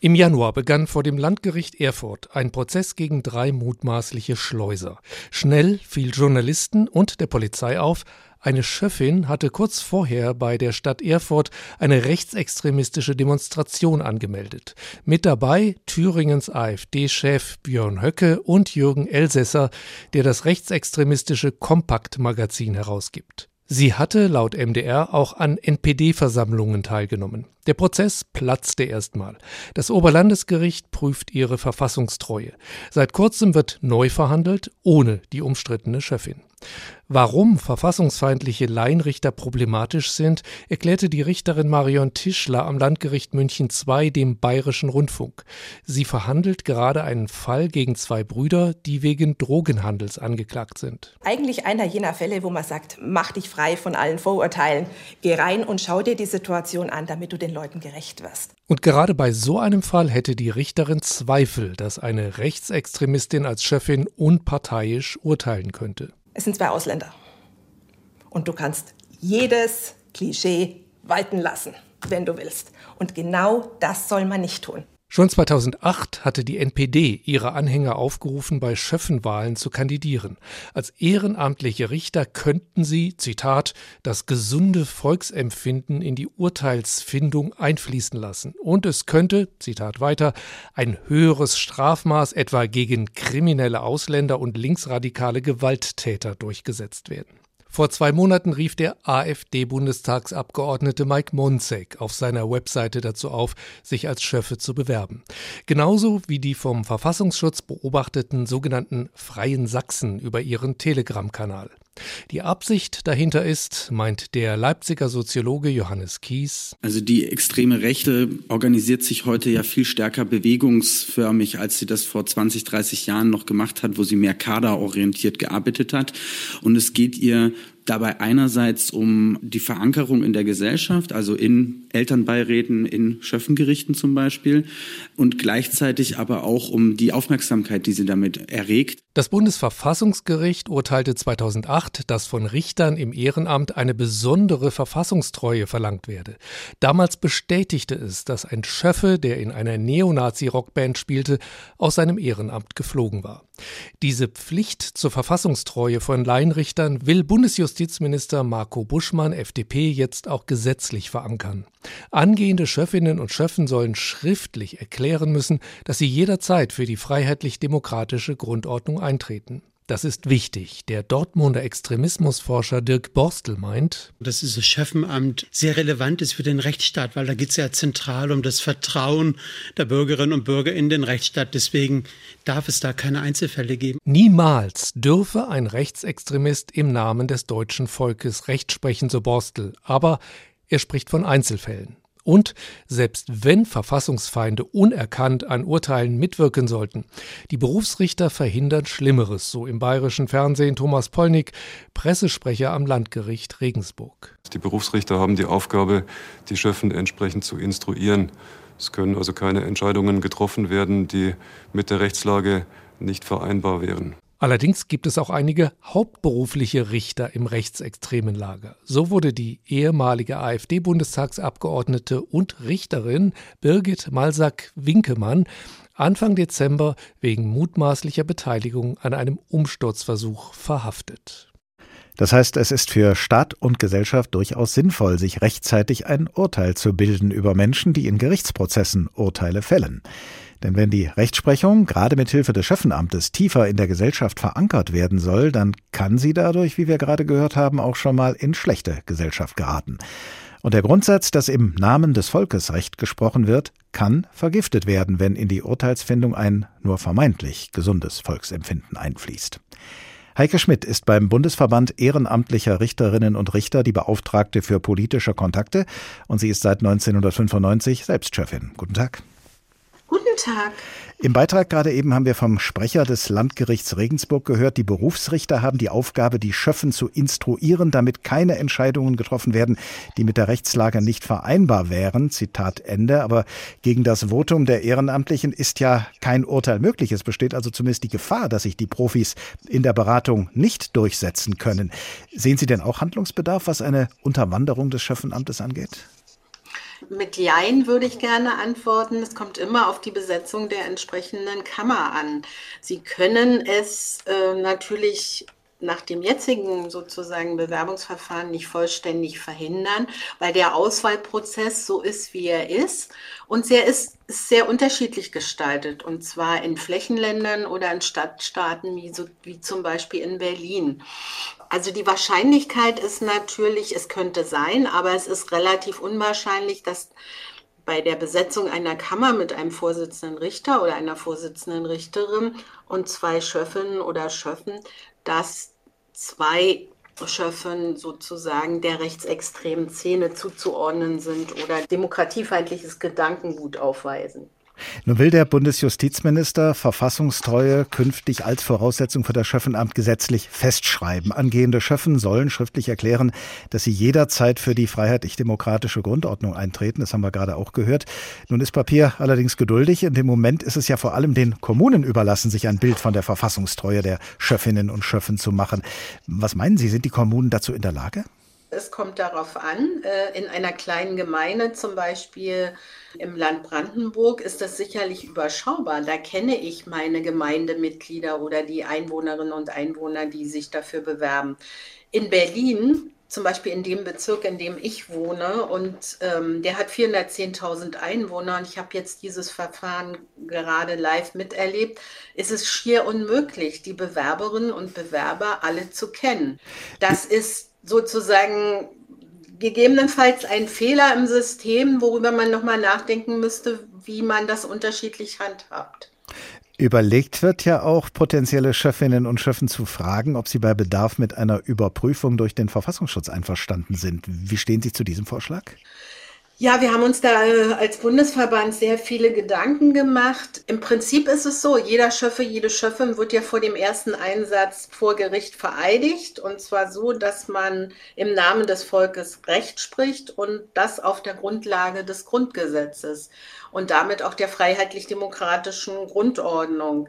Im Januar begann vor dem Landgericht Erfurt ein Prozess gegen drei mutmaßliche Schleuser. Schnell fiel Journalisten und der Polizei auf, eine Schöffin hatte kurz vorher bei der Stadt Erfurt eine rechtsextremistische Demonstration angemeldet. Mit dabei Thüringens AfD-Chef Björn Höcke und Jürgen Elsässer, der das rechtsextremistische Kompakt-Magazin herausgibt. Sie hatte laut MDR auch an NPD-Versammlungen teilgenommen. Der Prozess platzte erstmal. Das Oberlandesgericht prüft ihre Verfassungstreue. Seit kurzem wird neu verhandelt, ohne die umstrittene Chefin. Warum verfassungsfeindliche Laienrichter problematisch sind, erklärte die Richterin Marion Tischler am Landgericht München II dem Bayerischen Rundfunk. Sie verhandelt gerade einen Fall gegen zwei Brüder, die wegen Drogenhandels angeklagt sind. Eigentlich einer jener Fälle, wo man sagt, mach dich frei von allen Vorurteilen, geh rein und schau dir die Situation an, damit du den Leuten gerecht wirst. Und gerade bei so einem Fall hätte die Richterin Zweifel, dass eine Rechtsextremistin als Chefin unparteiisch urteilen könnte. Es sind zwei Ausländer. Und du kannst jedes Klischee walten lassen, wenn du willst. Und genau das soll man nicht tun. Schon 2008 hatte die NPD ihre Anhänger aufgerufen, bei Schöffenwahlen zu kandidieren. Als ehrenamtliche Richter könnten sie, Zitat, das gesunde Volksempfinden in die Urteilsfindung einfließen lassen. Und es könnte, Zitat weiter, ein höheres Strafmaß etwa gegen kriminelle Ausländer und linksradikale Gewalttäter durchgesetzt werden. Vor zwei Monaten rief der AfD-Bundestagsabgeordnete Mike Monzek auf seiner Webseite dazu auf, sich als Schöffe zu bewerben. Genauso wie die vom Verfassungsschutz beobachteten sogenannten Freien Sachsen über ihren Telegram-Kanal. Die Absicht dahinter ist, meint der Leipziger Soziologe Johannes Kies. Also die extreme Rechte organisiert sich heute ja viel stärker bewegungsförmig, als sie das vor 20, 30 Jahren noch gemacht hat, wo sie mehr kaderorientiert gearbeitet hat. Und es geht ihr dabei einerseits um die Verankerung in der Gesellschaft, also in Elternbeiräten, in Schöffengerichten zum Beispiel, und gleichzeitig aber auch um die Aufmerksamkeit, die sie damit erregt. Das Bundesverfassungsgericht urteilte 2008, dass von Richtern im Ehrenamt eine besondere Verfassungstreue verlangt werde. Damals bestätigte es, dass ein Schöffe, der in einer Neonazi-Rockband spielte, aus seinem Ehrenamt geflogen war. Diese Pflicht zur Verfassungstreue von Laienrichtern will Bundesjustizminister Marco Buschmann, FDP, jetzt auch gesetzlich verankern. Angehende Schöffinnen und Schöffen sollen schriftlich erklären müssen, dass sie jederzeit für die freiheitlich-demokratische Grundordnung eintreten. Das ist wichtig. Der Dortmunder Extremismusforscher Dirk Borstel meint, dass dieses Chefenamt sehr relevant ist für den Rechtsstaat, weil da geht es ja zentral um das Vertrauen der Bürgerinnen und Bürger in den Rechtsstaat. Deswegen darf es da keine Einzelfälle geben. Niemals dürfe ein Rechtsextremist im Namen des deutschen Volkes Recht sprechen, so Borstel. Aber er spricht von Einzelfällen. Und selbst wenn Verfassungsfeinde unerkannt an Urteilen mitwirken sollten, die Berufsrichter verhindern Schlimmeres, so im bayerischen Fernsehen Thomas Polnick, Pressesprecher am Landgericht Regensburg. Die Berufsrichter haben die Aufgabe, die Schöffen entsprechend zu instruieren. Es können also keine Entscheidungen getroffen werden, die mit der Rechtslage nicht vereinbar wären. Allerdings gibt es auch einige hauptberufliche Richter im rechtsextremen Lager. So wurde die ehemalige AfD-Bundestagsabgeordnete und Richterin Birgit Malsack-Winkemann Anfang Dezember wegen mutmaßlicher Beteiligung an einem Umsturzversuch verhaftet. Das heißt, es ist für Staat und Gesellschaft durchaus sinnvoll, sich rechtzeitig ein Urteil zu bilden über Menschen, die in Gerichtsprozessen Urteile fällen. Denn wenn die Rechtsprechung gerade mit Hilfe des Schöffenamtes tiefer in der Gesellschaft verankert werden soll, dann kann sie dadurch, wie wir gerade gehört haben, auch schon mal in schlechte Gesellschaft geraten. Und der Grundsatz, dass im Namen des Volkes Recht gesprochen wird, kann vergiftet werden, wenn in die Urteilsfindung ein nur vermeintlich gesundes Volksempfinden einfließt. Heike Schmidt ist beim Bundesverband ehrenamtlicher Richterinnen und Richter die Beauftragte für politische Kontakte und sie ist seit 1995 selbst Chefin. Guten Tag. Guten Tag. Im Beitrag gerade eben haben wir vom Sprecher des Landgerichts Regensburg gehört, die Berufsrichter haben die Aufgabe, die Schöffen zu instruieren, damit keine Entscheidungen getroffen werden, die mit der Rechtslage nicht vereinbar wären. Zitat Ende. Aber gegen das Votum der Ehrenamtlichen ist ja kein Urteil möglich. Es besteht also zumindest die Gefahr, dass sich die Profis in der Beratung nicht durchsetzen können. Sehen Sie denn auch Handlungsbedarf, was eine Unterwanderung des Schöffenamtes angeht? Mit Jein würde ich gerne antworten. Es kommt immer auf die Besetzung der entsprechenden Kammer an. Sie können es äh, natürlich nach dem jetzigen sozusagen Bewerbungsverfahren nicht vollständig verhindern, weil der Auswahlprozess so ist, wie er ist. Und er ist, ist sehr unterschiedlich gestaltet, und zwar in Flächenländern oder in Stadtstaaten wie, so, wie zum Beispiel in Berlin. Also die Wahrscheinlichkeit ist natürlich, es könnte sein, aber es ist relativ unwahrscheinlich, dass bei der Besetzung einer Kammer mit einem Vorsitzenden Richter oder einer Vorsitzenden Richterin und zwei Schöffinnen oder Schöffen, dass zwei Schöffen sozusagen der rechtsextremen Szene zuzuordnen sind oder demokratiefeindliches Gedankengut aufweisen. Nun will der Bundesjustizminister Verfassungstreue künftig als Voraussetzung für das Schöffenamt gesetzlich festschreiben. Angehende Schöffen sollen schriftlich erklären, dass sie jederzeit für die freiheitlich-demokratische Grundordnung eintreten. Das haben wir gerade auch gehört. Nun ist Papier allerdings geduldig. In dem Moment ist es ja vor allem den Kommunen überlassen, sich ein Bild von der Verfassungstreue der Schöffinnen und Schöffen zu machen. Was meinen Sie, sind die Kommunen dazu in der Lage? Es kommt darauf an, äh, in einer kleinen Gemeinde, zum Beispiel im Land Brandenburg, ist das sicherlich überschaubar. Da kenne ich meine Gemeindemitglieder oder die Einwohnerinnen und Einwohner, die sich dafür bewerben. In Berlin zum Beispiel in dem Bezirk, in dem ich wohne, und ähm, der hat 410.000 Einwohner und ich habe jetzt dieses Verfahren gerade live miterlebt, ist es schier unmöglich, die Bewerberinnen und Bewerber alle zu kennen. Das ist sozusagen gegebenenfalls ein Fehler im System, worüber man nochmal nachdenken müsste, wie man das unterschiedlich handhabt. Überlegt wird ja auch, potenzielle Chefinnen und Chefen zu fragen, ob sie bei Bedarf mit einer Überprüfung durch den Verfassungsschutz einverstanden sind. Wie stehen Sie zu diesem Vorschlag? Ja, wir haben uns da äh, als Bundesverband sehr viele Gedanken gemacht. Im Prinzip ist es so, jeder Schöffe, jede Schöffin wird ja vor dem ersten Einsatz vor Gericht vereidigt. Und zwar so, dass man im Namen des Volkes Recht spricht und das auf der Grundlage des Grundgesetzes und damit auch der freiheitlich-demokratischen Grundordnung.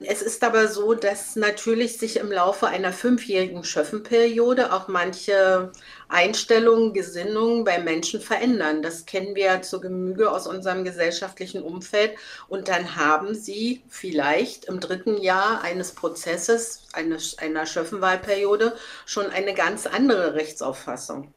Es ist aber so, dass natürlich sich im Laufe einer fünfjährigen Schöffenperiode auch manche Einstellungen, Gesinnungen bei Menschen verändern. Das kennen wir ja zur Gemüge aus unserem gesellschaftlichen Umfeld. Und dann haben sie vielleicht im dritten Jahr eines Prozesses, eines, einer Schöffenwahlperiode, schon eine ganz andere Rechtsauffassung.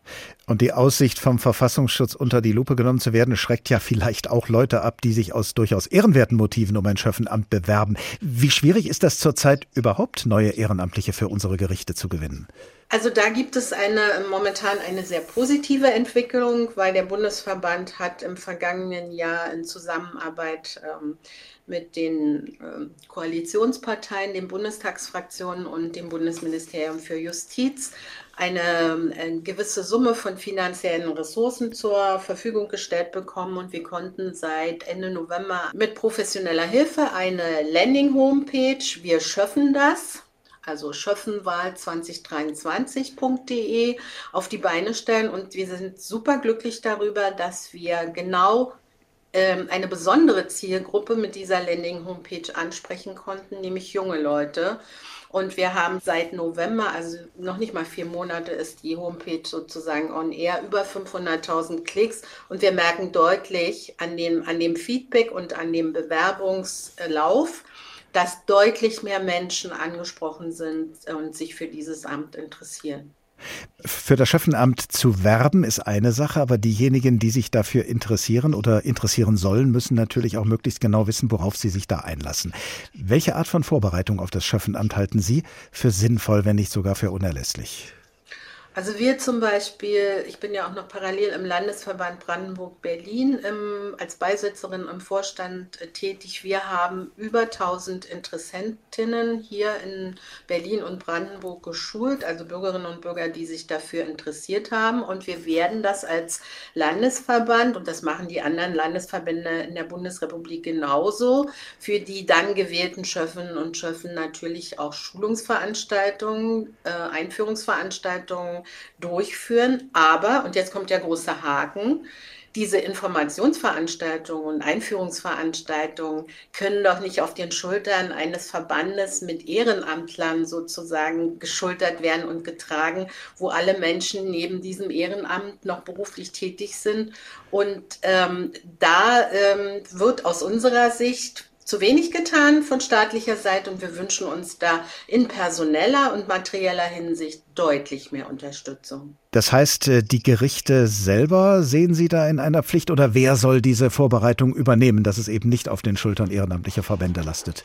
Und die Aussicht vom Verfassungsschutz unter die Lupe genommen zu werden, schreckt ja vielleicht auch Leute ab, die sich aus durchaus ehrenwerten Motiven um ein Schöffenamt bewerben. Wie schwierig ist das zurzeit überhaupt, neue Ehrenamtliche für unsere Gerichte zu gewinnen? Also da gibt es eine momentan eine sehr positive Entwicklung, weil der Bundesverband hat im vergangenen Jahr in Zusammenarbeit ähm, mit den ähm, Koalitionsparteien, den Bundestagsfraktionen und dem Bundesministerium für Justiz eine, eine, äh, gewisse Summe von finanziellen Ressourcen zur Verfügung gestellt bekommen und wir konnten seit Ende November mit professioneller Hilfe eine Landing-Homepage, wir schöffen das, also schöffenwahl2023.de auf die Beine stellen und wir sind super glücklich darüber, dass wir genau ähm, eine besondere Zielgruppe mit dieser Landing-Homepage ansprechen konnten, nämlich junge Leute. Und wir haben seit November, also noch nicht mal vier Monate, ist die Homepage sozusagen on air, über 500.000 Klicks. Und wir merken deutlich an dem, an dem Feedback und an dem Bewerbungslauf, dass deutlich mehr Menschen angesprochen sind und sich für dieses Amt interessieren. Für das Schöffenamt zu werben ist eine Sache, aber diejenigen, die sich dafür interessieren oder interessieren sollen, müssen natürlich auch möglichst genau wissen, worauf sie sich da einlassen. Welche Art von Vorbereitung auf das Schöffenamt halten Sie für sinnvoll, wenn nicht sogar für unerlässlich? Also wir zum Beispiel, ich bin ja auch noch parallel im Landesverband Brandenburg-Berlin als Beisitzerin im Vorstand äh, tätig. Wir haben über 1000 Interessentinnen hier in Berlin und Brandenburg geschult, also Bürgerinnen und Bürger, die sich dafür interessiert haben. Und wir werden das als Landesverband, und das machen die anderen Landesverbände in der Bundesrepublik genauso, für die dann gewählten Schöffen und Schöffen natürlich auch Schulungsveranstaltungen, äh, Einführungsveranstaltungen, durchführen. Aber, und jetzt kommt der große Haken, diese Informationsveranstaltungen und Einführungsveranstaltungen können doch nicht auf den Schultern eines Verbandes mit Ehrenamtlern sozusagen geschultert werden und getragen, wo alle Menschen neben diesem Ehrenamt noch beruflich tätig sind. Und ähm, da ähm, wird aus unserer Sicht zu wenig getan von staatlicher Seite und wir wünschen uns da in personeller und materieller Hinsicht deutlich mehr Unterstützung. Das heißt, äh, die Gerichte selber sehen Sie da in einer Pflicht oder wer soll diese Vorbereitung übernehmen, dass es eben nicht auf den Schultern ehrenamtlicher Verbände lastet?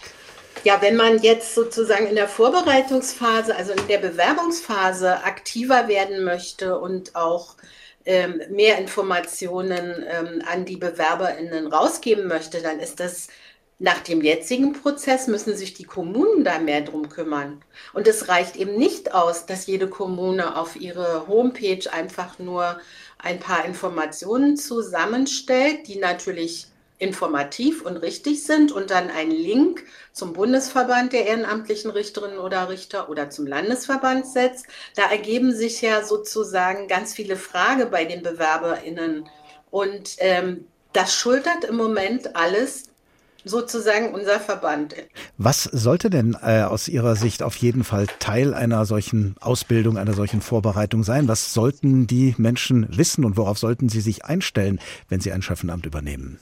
Ja, wenn man jetzt sozusagen in der Vorbereitungsphase, also in der Bewerbungsphase aktiver werden möchte und auch ähm, mehr Informationen ähm, an die BewerberInnen rausgeben möchte, dann ist das nach dem jetzigen Prozess müssen sich die Kommunen da mehr drum kümmern. Und es reicht eben nicht aus, dass jede Kommune auf ihre Homepage einfach nur ein paar Informationen zusammenstellt, die natürlich informativ und richtig sind und dann einen Link zum Bundesverband der ehrenamtlichen Richterinnen oder Richter oder zum Landesverband setzt. Da ergeben sich ja sozusagen ganz viele Fragen bei den BewerberInnen. Und ähm, das schultert im Moment alles sozusagen unser Verband. Was sollte denn äh, aus Ihrer Sicht auf jeden Fall Teil einer solchen Ausbildung, einer solchen Vorbereitung sein? Was sollten die Menschen wissen und worauf sollten sie sich einstellen, wenn sie ein Schöffenamt übernehmen?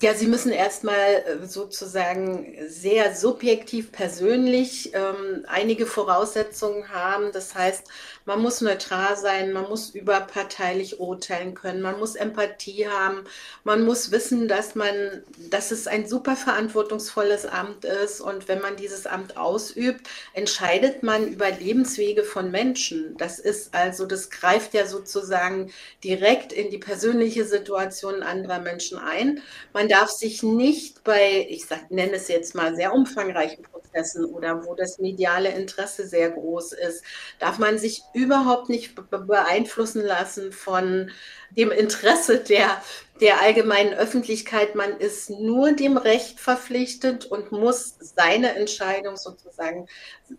Ja, Sie müssen erstmal äh, sozusagen sehr subjektiv persönlich ähm, einige Voraussetzungen haben. Das heißt, man muss neutral sein, man muss überparteilich urteilen können, man muss Empathie haben, man muss wissen, dass man, dass es ein super verantwortungsvolles Amt ist und wenn man dieses Amt ausübt, entscheidet man über Lebenswege von Menschen. Das ist also, das greift ja sozusagen direkt in die persönliche Situation anderer Menschen ein. Man darf sich nicht bei, ich sag, nenne es jetzt mal sehr umfangreichen Prozessen oder wo das mediale Interesse sehr groß ist, darf man sich überhaupt nicht beeinflussen lassen von dem Interesse der, der allgemeinen Öffentlichkeit. Man ist nur dem Recht verpflichtet und muss seine Entscheidung sozusagen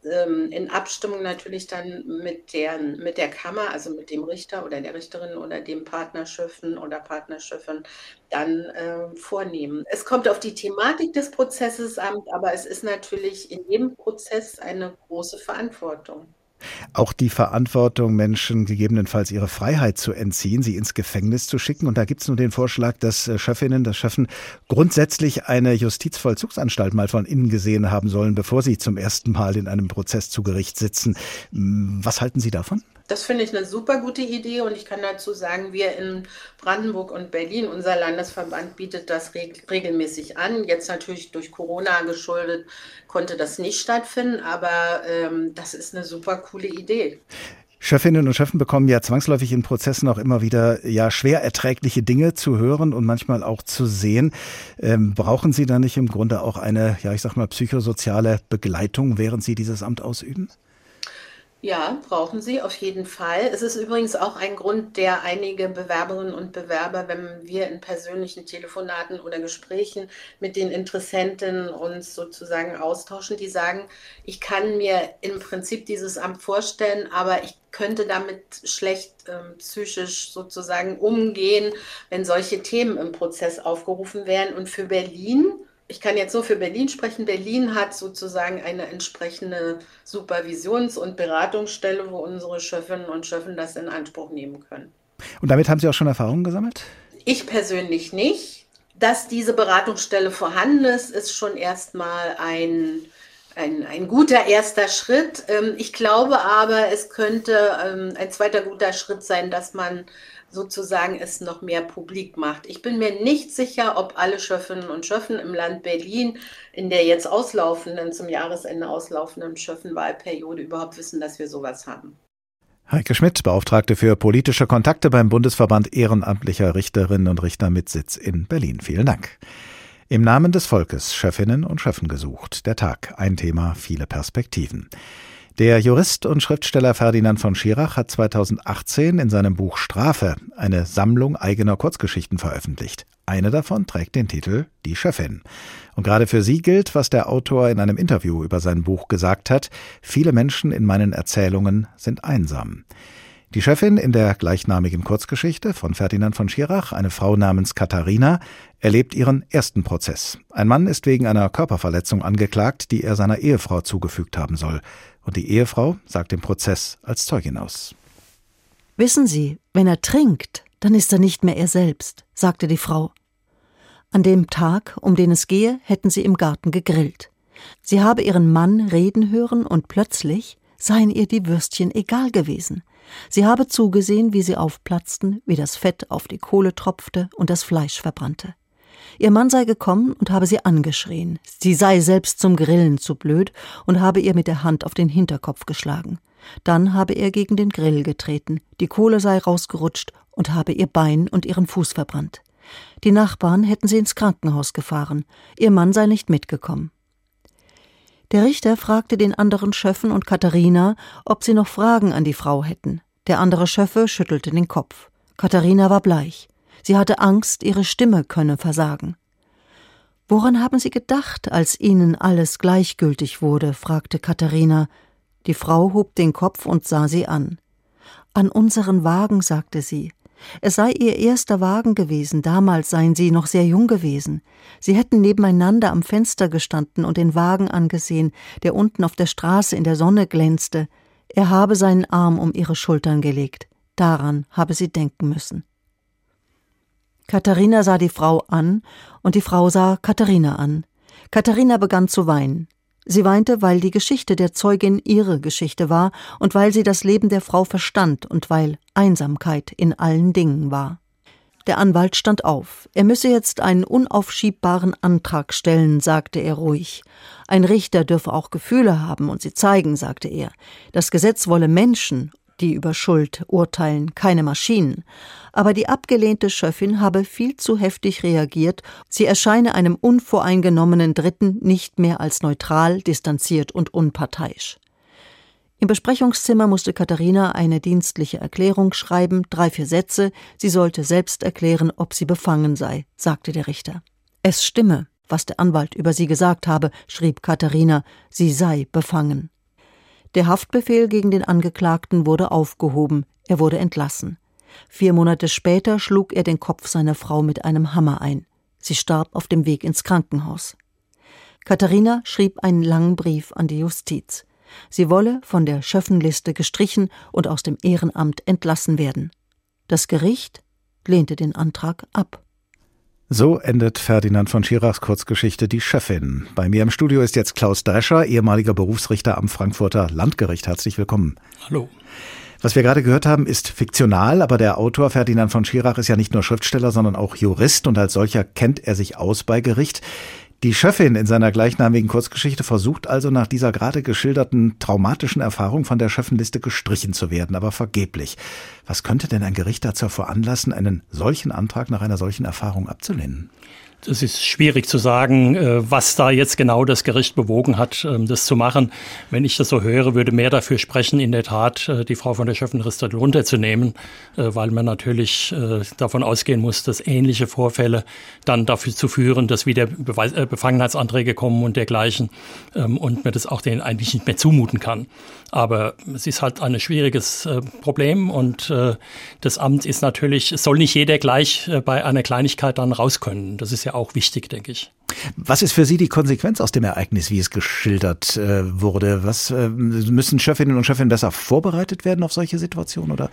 ähm, in Abstimmung natürlich dann mit der, mit der Kammer, also mit dem Richter oder der Richterin oder dem Partnerschiffen oder Partnerschiffen dann äh, vornehmen. Es kommt auf die Thematik des Prozesses an, aber es ist natürlich in jedem Prozess eine große Verantwortung. Auch die Verantwortung, Menschen gegebenenfalls ihre Freiheit zu entziehen, sie ins Gefängnis zu schicken. Und da gibt es nun den Vorschlag, dass äh, Chefinnen, dass Chefen grundsätzlich eine Justizvollzugsanstalt mal von innen gesehen haben sollen, bevor sie zum ersten Mal in einem Prozess zu Gericht sitzen. Was halten Sie davon? Das finde ich eine super gute Idee und ich kann dazu sagen, wir in Brandenburg und Berlin, unser Landesverband bietet das reg regelmäßig an. Jetzt natürlich durch Corona geschuldet konnte das nicht stattfinden, aber ähm, das ist eine super coole Idee. Chefinnen und Chefen bekommen ja zwangsläufig in Prozessen auch immer wieder ja schwer erträgliche Dinge zu hören und manchmal auch zu sehen. Ähm, brauchen Sie da nicht im Grunde auch eine, ja ich sag mal, psychosoziale Begleitung, während Sie dieses Amt ausüben? Ja, brauchen sie auf jeden Fall. Es ist übrigens auch ein Grund, der einige Bewerberinnen und Bewerber, wenn wir in persönlichen Telefonaten oder Gesprächen mit den Interessenten uns sozusagen austauschen, die sagen, ich kann mir im Prinzip dieses Amt vorstellen, aber ich könnte damit schlecht ähm, psychisch sozusagen umgehen, wenn solche Themen im Prozess aufgerufen werden. Und für Berlin ich kann jetzt nur für Berlin sprechen. Berlin hat sozusagen eine entsprechende Supervisions- und Beratungsstelle, wo unsere Schöffinnen und Schöffen das in Anspruch nehmen können. Und damit haben Sie auch schon Erfahrungen gesammelt? Ich persönlich nicht. Dass diese Beratungsstelle vorhanden ist, ist schon erstmal ein, ein, ein guter erster Schritt. Ähm, ich glaube aber, es könnte ähm, ein zweiter guter Schritt sein, dass man sozusagen es noch mehr publik macht. Ich bin mir nicht sicher, ob alle Schöffinnen und Schöffen im Land Berlin in der jetzt auslaufenden, zum Jahresende auslaufenden Schöffenwahlperiode überhaupt wissen, dass wir sowas haben. Heike Schmidt, Beauftragte für politische Kontakte beim Bundesverband ehrenamtlicher Richterinnen und Richter mit Sitz in Berlin. Vielen Dank. Im Namen des Volkes Schöffinnen und Schöffen gesucht. Der Tag. Ein Thema, viele Perspektiven. Der Jurist und Schriftsteller Ferdinand von Schirach hat 2018 in seinem Buch Strafe eine Sammlung eigener Kurzgeschichten veröffentlicht. Eine davon trägt den Titel Die Schöffin. Und gerade für sie gilt, was der Autor in einem Interview über sein Buch gesagt hat. Viele Menschen in meinen Erzählungen sind einsam. Die Chefin in der gleichnamigen Kurzgeschichte von Ferdinand von Schirach, eine Frau namens Katharina, erlebt ihren ersten Prozess. Ein Mann ist wegen einer Körperverletzung angeklagt, die er seiner Ehefrau zugefügt haben soll. Und die Ehefrau sagt im Prozess als Zeugin aus. Wissen Sie, wenn er trinkt, dann ist er nicht mehr er selbst, sagte die Frau. An dem Tag, um den es gehe, hätten sie im Garten gegrillt. Sie habe ihren Mann reden hören und plötzlich seien ihr die Würstchen egal gewesen. Sie habe zugesehen, wie sie aufplatzten, wie das Fett auf die Kohle tropfte und das Fleisch verbrannte. Ihr Mann sei gekommen und habe sie angeschrien. Sie sei selbst zum Grillen zu blöd und habe ihr mit der Hand auf den Hinterkopf geschlagen. Dann habe er gegen den Grill getreten, die Kohle sei rausgerutscht und habe ihr Bein und ihren Fuß verbrannt. Die Nachbarn hätten sie ins Krankenhaus gefahren. Ihr Mann sei nicht mitgekommen. Der Richter fragte den anderen Schöffen und Katharina, ob sie noch Fragen an die Frau hätten. Der andere Schöffe schüttelte den Kopf. Katharina war bleich. Sie hatte Angst, ihre Stimme könne versagen. Woran haben Sie gedacht, als Ihnen alles gleichgültig wurde? fragte Katharina. Die Frau hob den Kopf und sah sie an. An unseren Wagen, sagte sie. Es sei ihr erster Wagen gewesen, damals seien sie noch sehr jung gewesen. Sie hätten nebeneinander am Fenster gestanden und den Wagen angesehen, der unten auf der Straße in der Sonne glänzte. Er habe seinen Arm um ihre Schultern gelegt. Daran habe sie denken müssen. Katharina sah die Frau an, und die Frau sah Katharina an. Katharina begann zu weinen. Sie weinte, weil die Geschichte der Zeugin ihre Geschichte war und weil sie das Leben der Frau verstand und weil Einsamkeit in allen Dingen war. Der Anwalt stand auf. Er müsse jetzt einen unaufschiebbaren Antrag stellen, sagte er ruhig. Ein Richter dürfe auch Gefühle haben und sie zeigen, sagte er. Das Gesetz wolle Menschen die über Schuld urteilen, keine Maschinen. Aber die abgelehnte Schöffin habe viel zu heftig reagiert, sie erscheine einem unvoreingenommenen Dritten nicht mehr als neutral, distanziert und unparteiisch. Im Besprechungszimmer musste Katharina eine dienstliche Erklärung schreiben, drei, vier Sätze, sie sollte selbst erklären, ob sie befangen sei, sagte der Richter. Es stimme, was der Anwalt über sie gesagt habe, schrieb Katharina, sie sei befangen. Der Haftbefehl gegen den Angeklagten wurde aufgehoben, er wurde entlassen. Vier Monate später schlug er den Kopf seiner Frau mit einem Hammer ein. Sie starb auf dem Weg ins Krankenhaus. Katharina schrieb einen langen Brief an die Justiz. Sie wolle von der Schöffenliste gestrichen und aus dem Ehrenamt entlassen werden. Das Gericht lehnte den Antrag ab. So endet Ferdinand von Schirachs Kurzgeschichte Die Chefin. Bei mir im Studio ist jetzt Klaus Drescher, ehemaliger Berufsrichter am Frankfurter Landgericht. Herzlich willkommen. Hallo. Was wir gerade gehört haben, ist fiktional, aber der Autor Ferdinand von Schirach ist ja nicht nur Schriftsteller, sondern auch Jurist und als solcher kennt er sich aus bei Gericht. Die Schöffin in seiner gleichnamigen Kurzgeschichte versucht also nach dieser gerade geschilderten traumatischen Erfahrung von der Schöffenliste gestrichen zu werden, aber vergeblich. Was könnte denn ein Gericht dazu veranlassen, einen solchen Antrag nach einer solchen Erfahrung abzulehnen? Es ist schwierig zu sagen, äh, was da jetzt genau das Gericht bewogen hat, ähm, das zu machen. Wenn ich das so höre, würde mehr dafür sprechen, in der Tat äh, die Frau von der Schöffenrister runterzunehmen, äh, weil man natürlich davon ausgehen muss, dass ähnliche Vorfälle dann dafür zu führen, dass wieder Befangenheitsanträge kommen und dergleichen ähm, und man das auch denen eigentlich nicht mehr zumuten kann. Aber es ist halt ein schwieriges Problem und das Amt ist natürlich, es soll nicht jeder gleich bei einer Kleinigkeit dann raus können. Das ist ja auch wichtig, denke ich. Was ist für Sie die Konsequenz aus dem Ereignis, wie es geschildert äh, wurde? Was äh, müssen Chefinnen und Chefinnen besser vorbereitet werden auf solche Situationen oder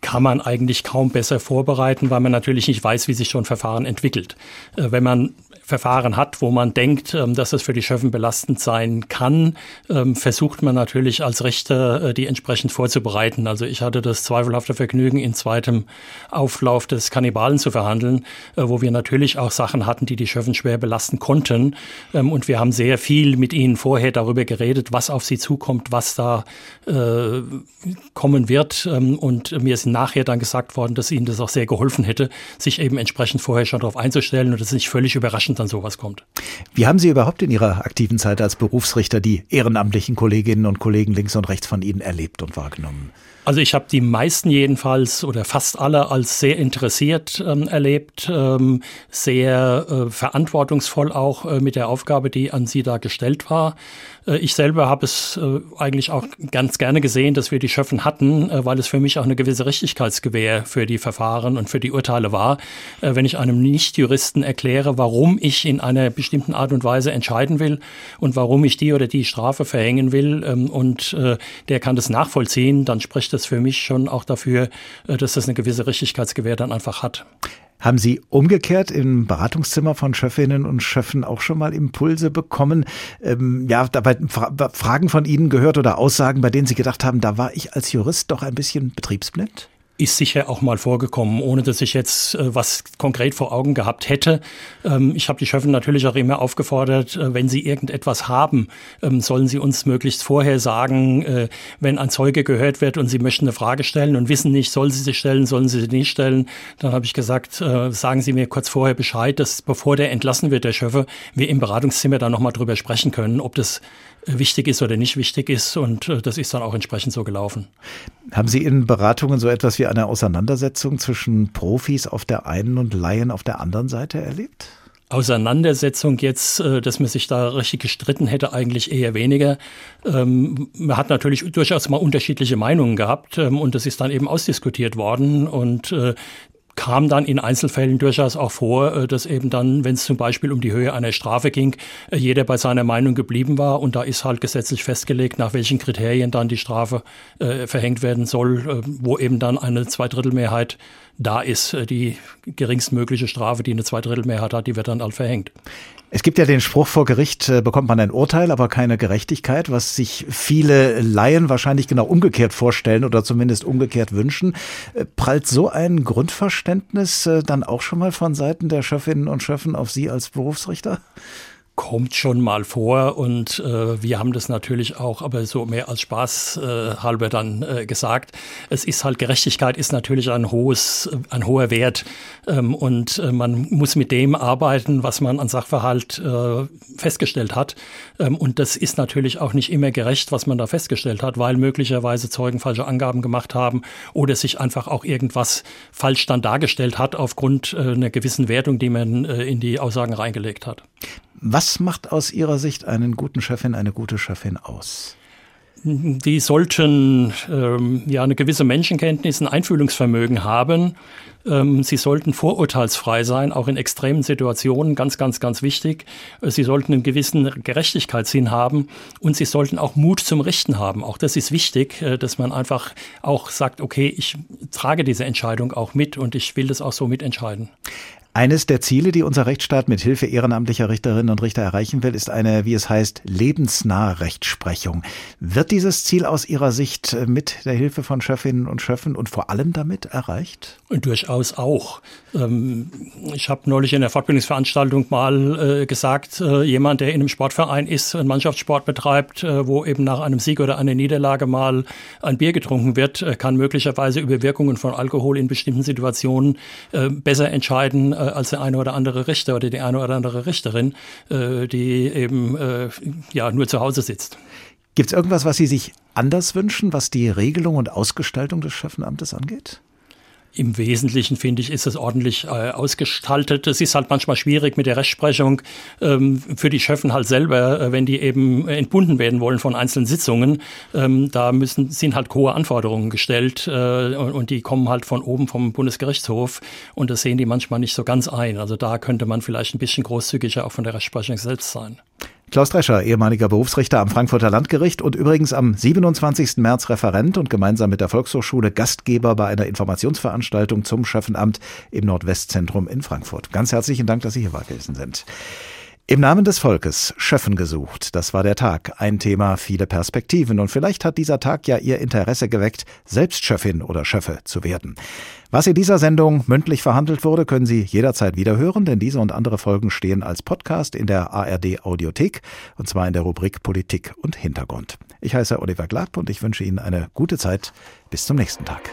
kann man eigentlich kaum besser vorbereiten, weil man natürlich nicht weiß, wie sich so ein Verfahren entwickelt. Äh, wenn man Verfahren hat, wo man denkt, ähm, dass es für die Schöffen belastend sein kann, ähm, versucht man natürlich als Richter äh, die entsprechend vorzubereiten. Also ich hatte das zweifelhafte Vergnügen, in zweitem Auflauf des Kannibalen zu verhandeln, äh, wo wir natürlich auch Sachen hatten, die die Schöffen schwer belasten konnten. Ähm, und wir haben sehr viel mit ihnen vorher darüber geredet, was auf sie zukommt, was da äh, kommen wird. Und mir ist nachher dann gesagt worden, dass ihnen das auch sehr geholfen hätte, sich eben entsprechend vorher schon darauf einzustellen und das ist nicht völlig überraschend dann sowas kommt. Wie haben Sie überhaupt in Ihrer aktiven Zeit als Berufsrichter die ehrenamtlichen Kolleginnen und Kollegen links und rechts von Ihnen erlebt und wahrgenommen? Also ich habe die meisten jedenfalls oder fast alle als sehr interessiert ähm, erlebt, ähm, sehr äh, verantwortungsvoll auch äh, mit der Aufgabe, die an sie da gestellt war. Äh, ich selber habe es äh, eigentlich auch ganz gerne gesehen, dass wir die Schöffen hatten, äh, weil es für mich auch eine gewisse Richtigkeitsgewähr für die Verfahren und für die Urteile war. Wenn ich einem Nichtjuristen erkläre, warum ich in einer bestimmten Art und Weise entscheiden will und warum ich die oder die Strafe verhängen will ähm, und der kann das nachvollziehen, dann spricht das für mich schon auch dafür, dass das eine gewisse Richtigkeitsgewähr dann einfach hat. Haben Sie umgekehrt im Beratungszimmer von Chefinnen und Chefen auch schon mal Impulse bekommen? Ähm, ja, dabei Fra Fragen von Ihnen gehört oder Aussagen, bei denen Sie gedacht haben, da war ich als Jurist doch ein bisschen betriebsblind? Ist sicher auch mal vorgekommen, ohne dass ich jetzt äh, was konkret vor Augen gehabt hätte. Ähm, ich habe die Schöffen natürlich auch immer aufgefordert, äh, wenn sie irgendetwas haben, ähm, sollen sie uns möglichst vorher sagen, äh, wenn ein Zeuge gehört wird und sie möchten eine Frage stellen und wissen nicht, soll sie sie stellen, sollen sie sie nicht stellen, dann habe ich gesagt, äh, sagen Sie mir kurz vorher Bescheid, dass bevor der entlassen wird, der Schöffe, wir im Beratungszimmer dann nochmal drüber sprechen können, ob das wichtig ist oder nicht wichtig ist. Und äh, das ist dann auch entsprechend so gelaufen. Haben Sie in Beratungen so etwas wie eine Auseinandersetzung zwischen Profis auf der einen und Laien auf der anderen Seite erlebt? Auseinandersetzung jetzt, äh, dass man sich da richtig gestritten hätte, eigentlich eher weniger. Ähm, man hat natürlich durchaus mal unterschiedliche Meinungen gehabt ähm, und das ist dann eben ausdiskutiert worden und kam dann in Einzelfällen durchaus auch vor, äh, dass eben dann, wenn es zum Beispiel um die Höhe einer Strafe ging, äh, jeder bei seiner Meinung geblieben war und da ist halt gesetzlich festgelegt, nach welchen Kriterien dann die Strafe äh, verhängt werden soll, äh, wo eben dann eine Zweidrittelmehrheit da ist. Die geringstmögliche Strafe, die eine Zweidrittelmehrheit hat, die wird dann halt verhängt. Es gibt ja den Spruch, vor Gericht äh, bekommt man ein Urteil, aber keine Gerechtigkeit, was sich viele Laien wahrscheinlich genau umgekehrt vorstellen oder zumindest umgekehrt wünschen. Äh, prallt so ein Grundverständnis dann auch schon mal von Seiten der Schöffinnen und Schöffen auf Sie als Berufsrichter? Kommt schon mal vor und äh, wir haben das natürlich auch, aber so mehr als Spaß äh, halber dann äh, gesagt. Es ist halt Gerechtigkeit ist natürlich ein hohes, ein hoher Wert ähm, und äh, man muss mit dem arbeiten, was man an Sachverhalt äh, festgestellt hat. Ähm, und das ist natürlich auch nicht immer gerecht, was man da festgestellt hat, weil möglicherweise Zeugen falsche Angaben gemacht haben oder sich einfach auch irgendwas falsch dann dargestellt hat aufgrund äh, einer gewissen Wertung, die man äh, in die Aussagen reingelegt hat. Was macht aus Ihrer Sicht einen guten Chefin, eine gute Chefin aus? Die sollten ähm, ja eine gewisse Menschenkenntnis, ein Einfühlungsvermögen haben. Ähm, sie sollten vorurteilsfrei sein, auch in extremen Situationen, ganz, ganz, ganz wichtig. Sie sollten einen gewissen Gerechtigkeitssinn haben und sie sollten auch Mut zum Richten haben. Auch das ist wichtig, äh, dass man einfach auch sagt, okay, ich trage diese Entscheidung auch mit und ich will das auch so mitentscheiden. Eines der Ziele, die unser Rechtsstaat mit Hilfe ehrenamtlicher Richterinnen und Richter erreichen will, ist eine, wie es heißt, lebensnahe Rechtsprechung. Wird dieses Ziel aus Ihrer Sicht mit der Hilfe von Schöffinnen und Schöffen und vor allem damit erreicht? Durchaus auch. Ähm, ich habe neulich in der Fortbildungsveranstaltung mal äh, gesagt, äh, jemand, der in einem Sportverein ist, einen Mannschaftssport betreibt, äh, wo eben nach einem Sieg oder einer Niederlage mal ein Bier getrunken wird, kann möglicherweise über Wirkungen von Alkohol in bestimmten Situationen besser entscheiden als der eine oder andere Richter oder die eine oder andere Richterin, die eben ja nur zu Hause sitzt. Gibt es irgendwas, was Sie sich anders wünschen, was die Regelung und Ausgestaltung des Chefenamtes angeht? Im Wesentlichen, finde ich, ist es ordentlich äh, ausgestaltet. Es ist halt manchmal schwierig mit der Rechtsprechung ähm, für die Schöffen halt selber, äh, wenn die eben entbunden werden wollen von einzelnen Sitzungen. Ähm, da müssen, sind halt hohe Anforderungen gestellt äh, und, und, die kommen halt von oben vom Bundesgerichtshof und das sehen die manchmal nicht so ganz ein. Also da könnte man vielleicht ein bisschen großzügiger auch von der Rechtsprechung selbst sein. Klaus Drescher, ehemaliger Berufsrichter am Frankfurter Landgericht und übrigens am 27. März Referent und gemeinsam mit der Volkshochschule Gastgeber bei einer Informationsveranstaltung zum Schöffenamt im Nordwestzentrum in Frankfurt. Ganz herzlichen Dank, dass Sie hier gewesen sind. Im Namen des Volkes, Schöffen gesucht, das war der Tag. Ein Thema, viele Perspektiven. Und vielleicht hat dieser Tag ja Ihr Interesse geweckt, selbst Schöffin oder Schöffe zu werden. Was in dieser Sendung mündlich verhandelt wurde, können Sie jederzeit wiederhören, denn diese und andere Folgen stehen als Podcast in der ARD Audiothek, und zwar in der Rubrik Politik und Hintergrund. Ich heiße Oliver Glatt und ich wünsche Ihnen eine gute Zeit. Bis zum nächsten Tag.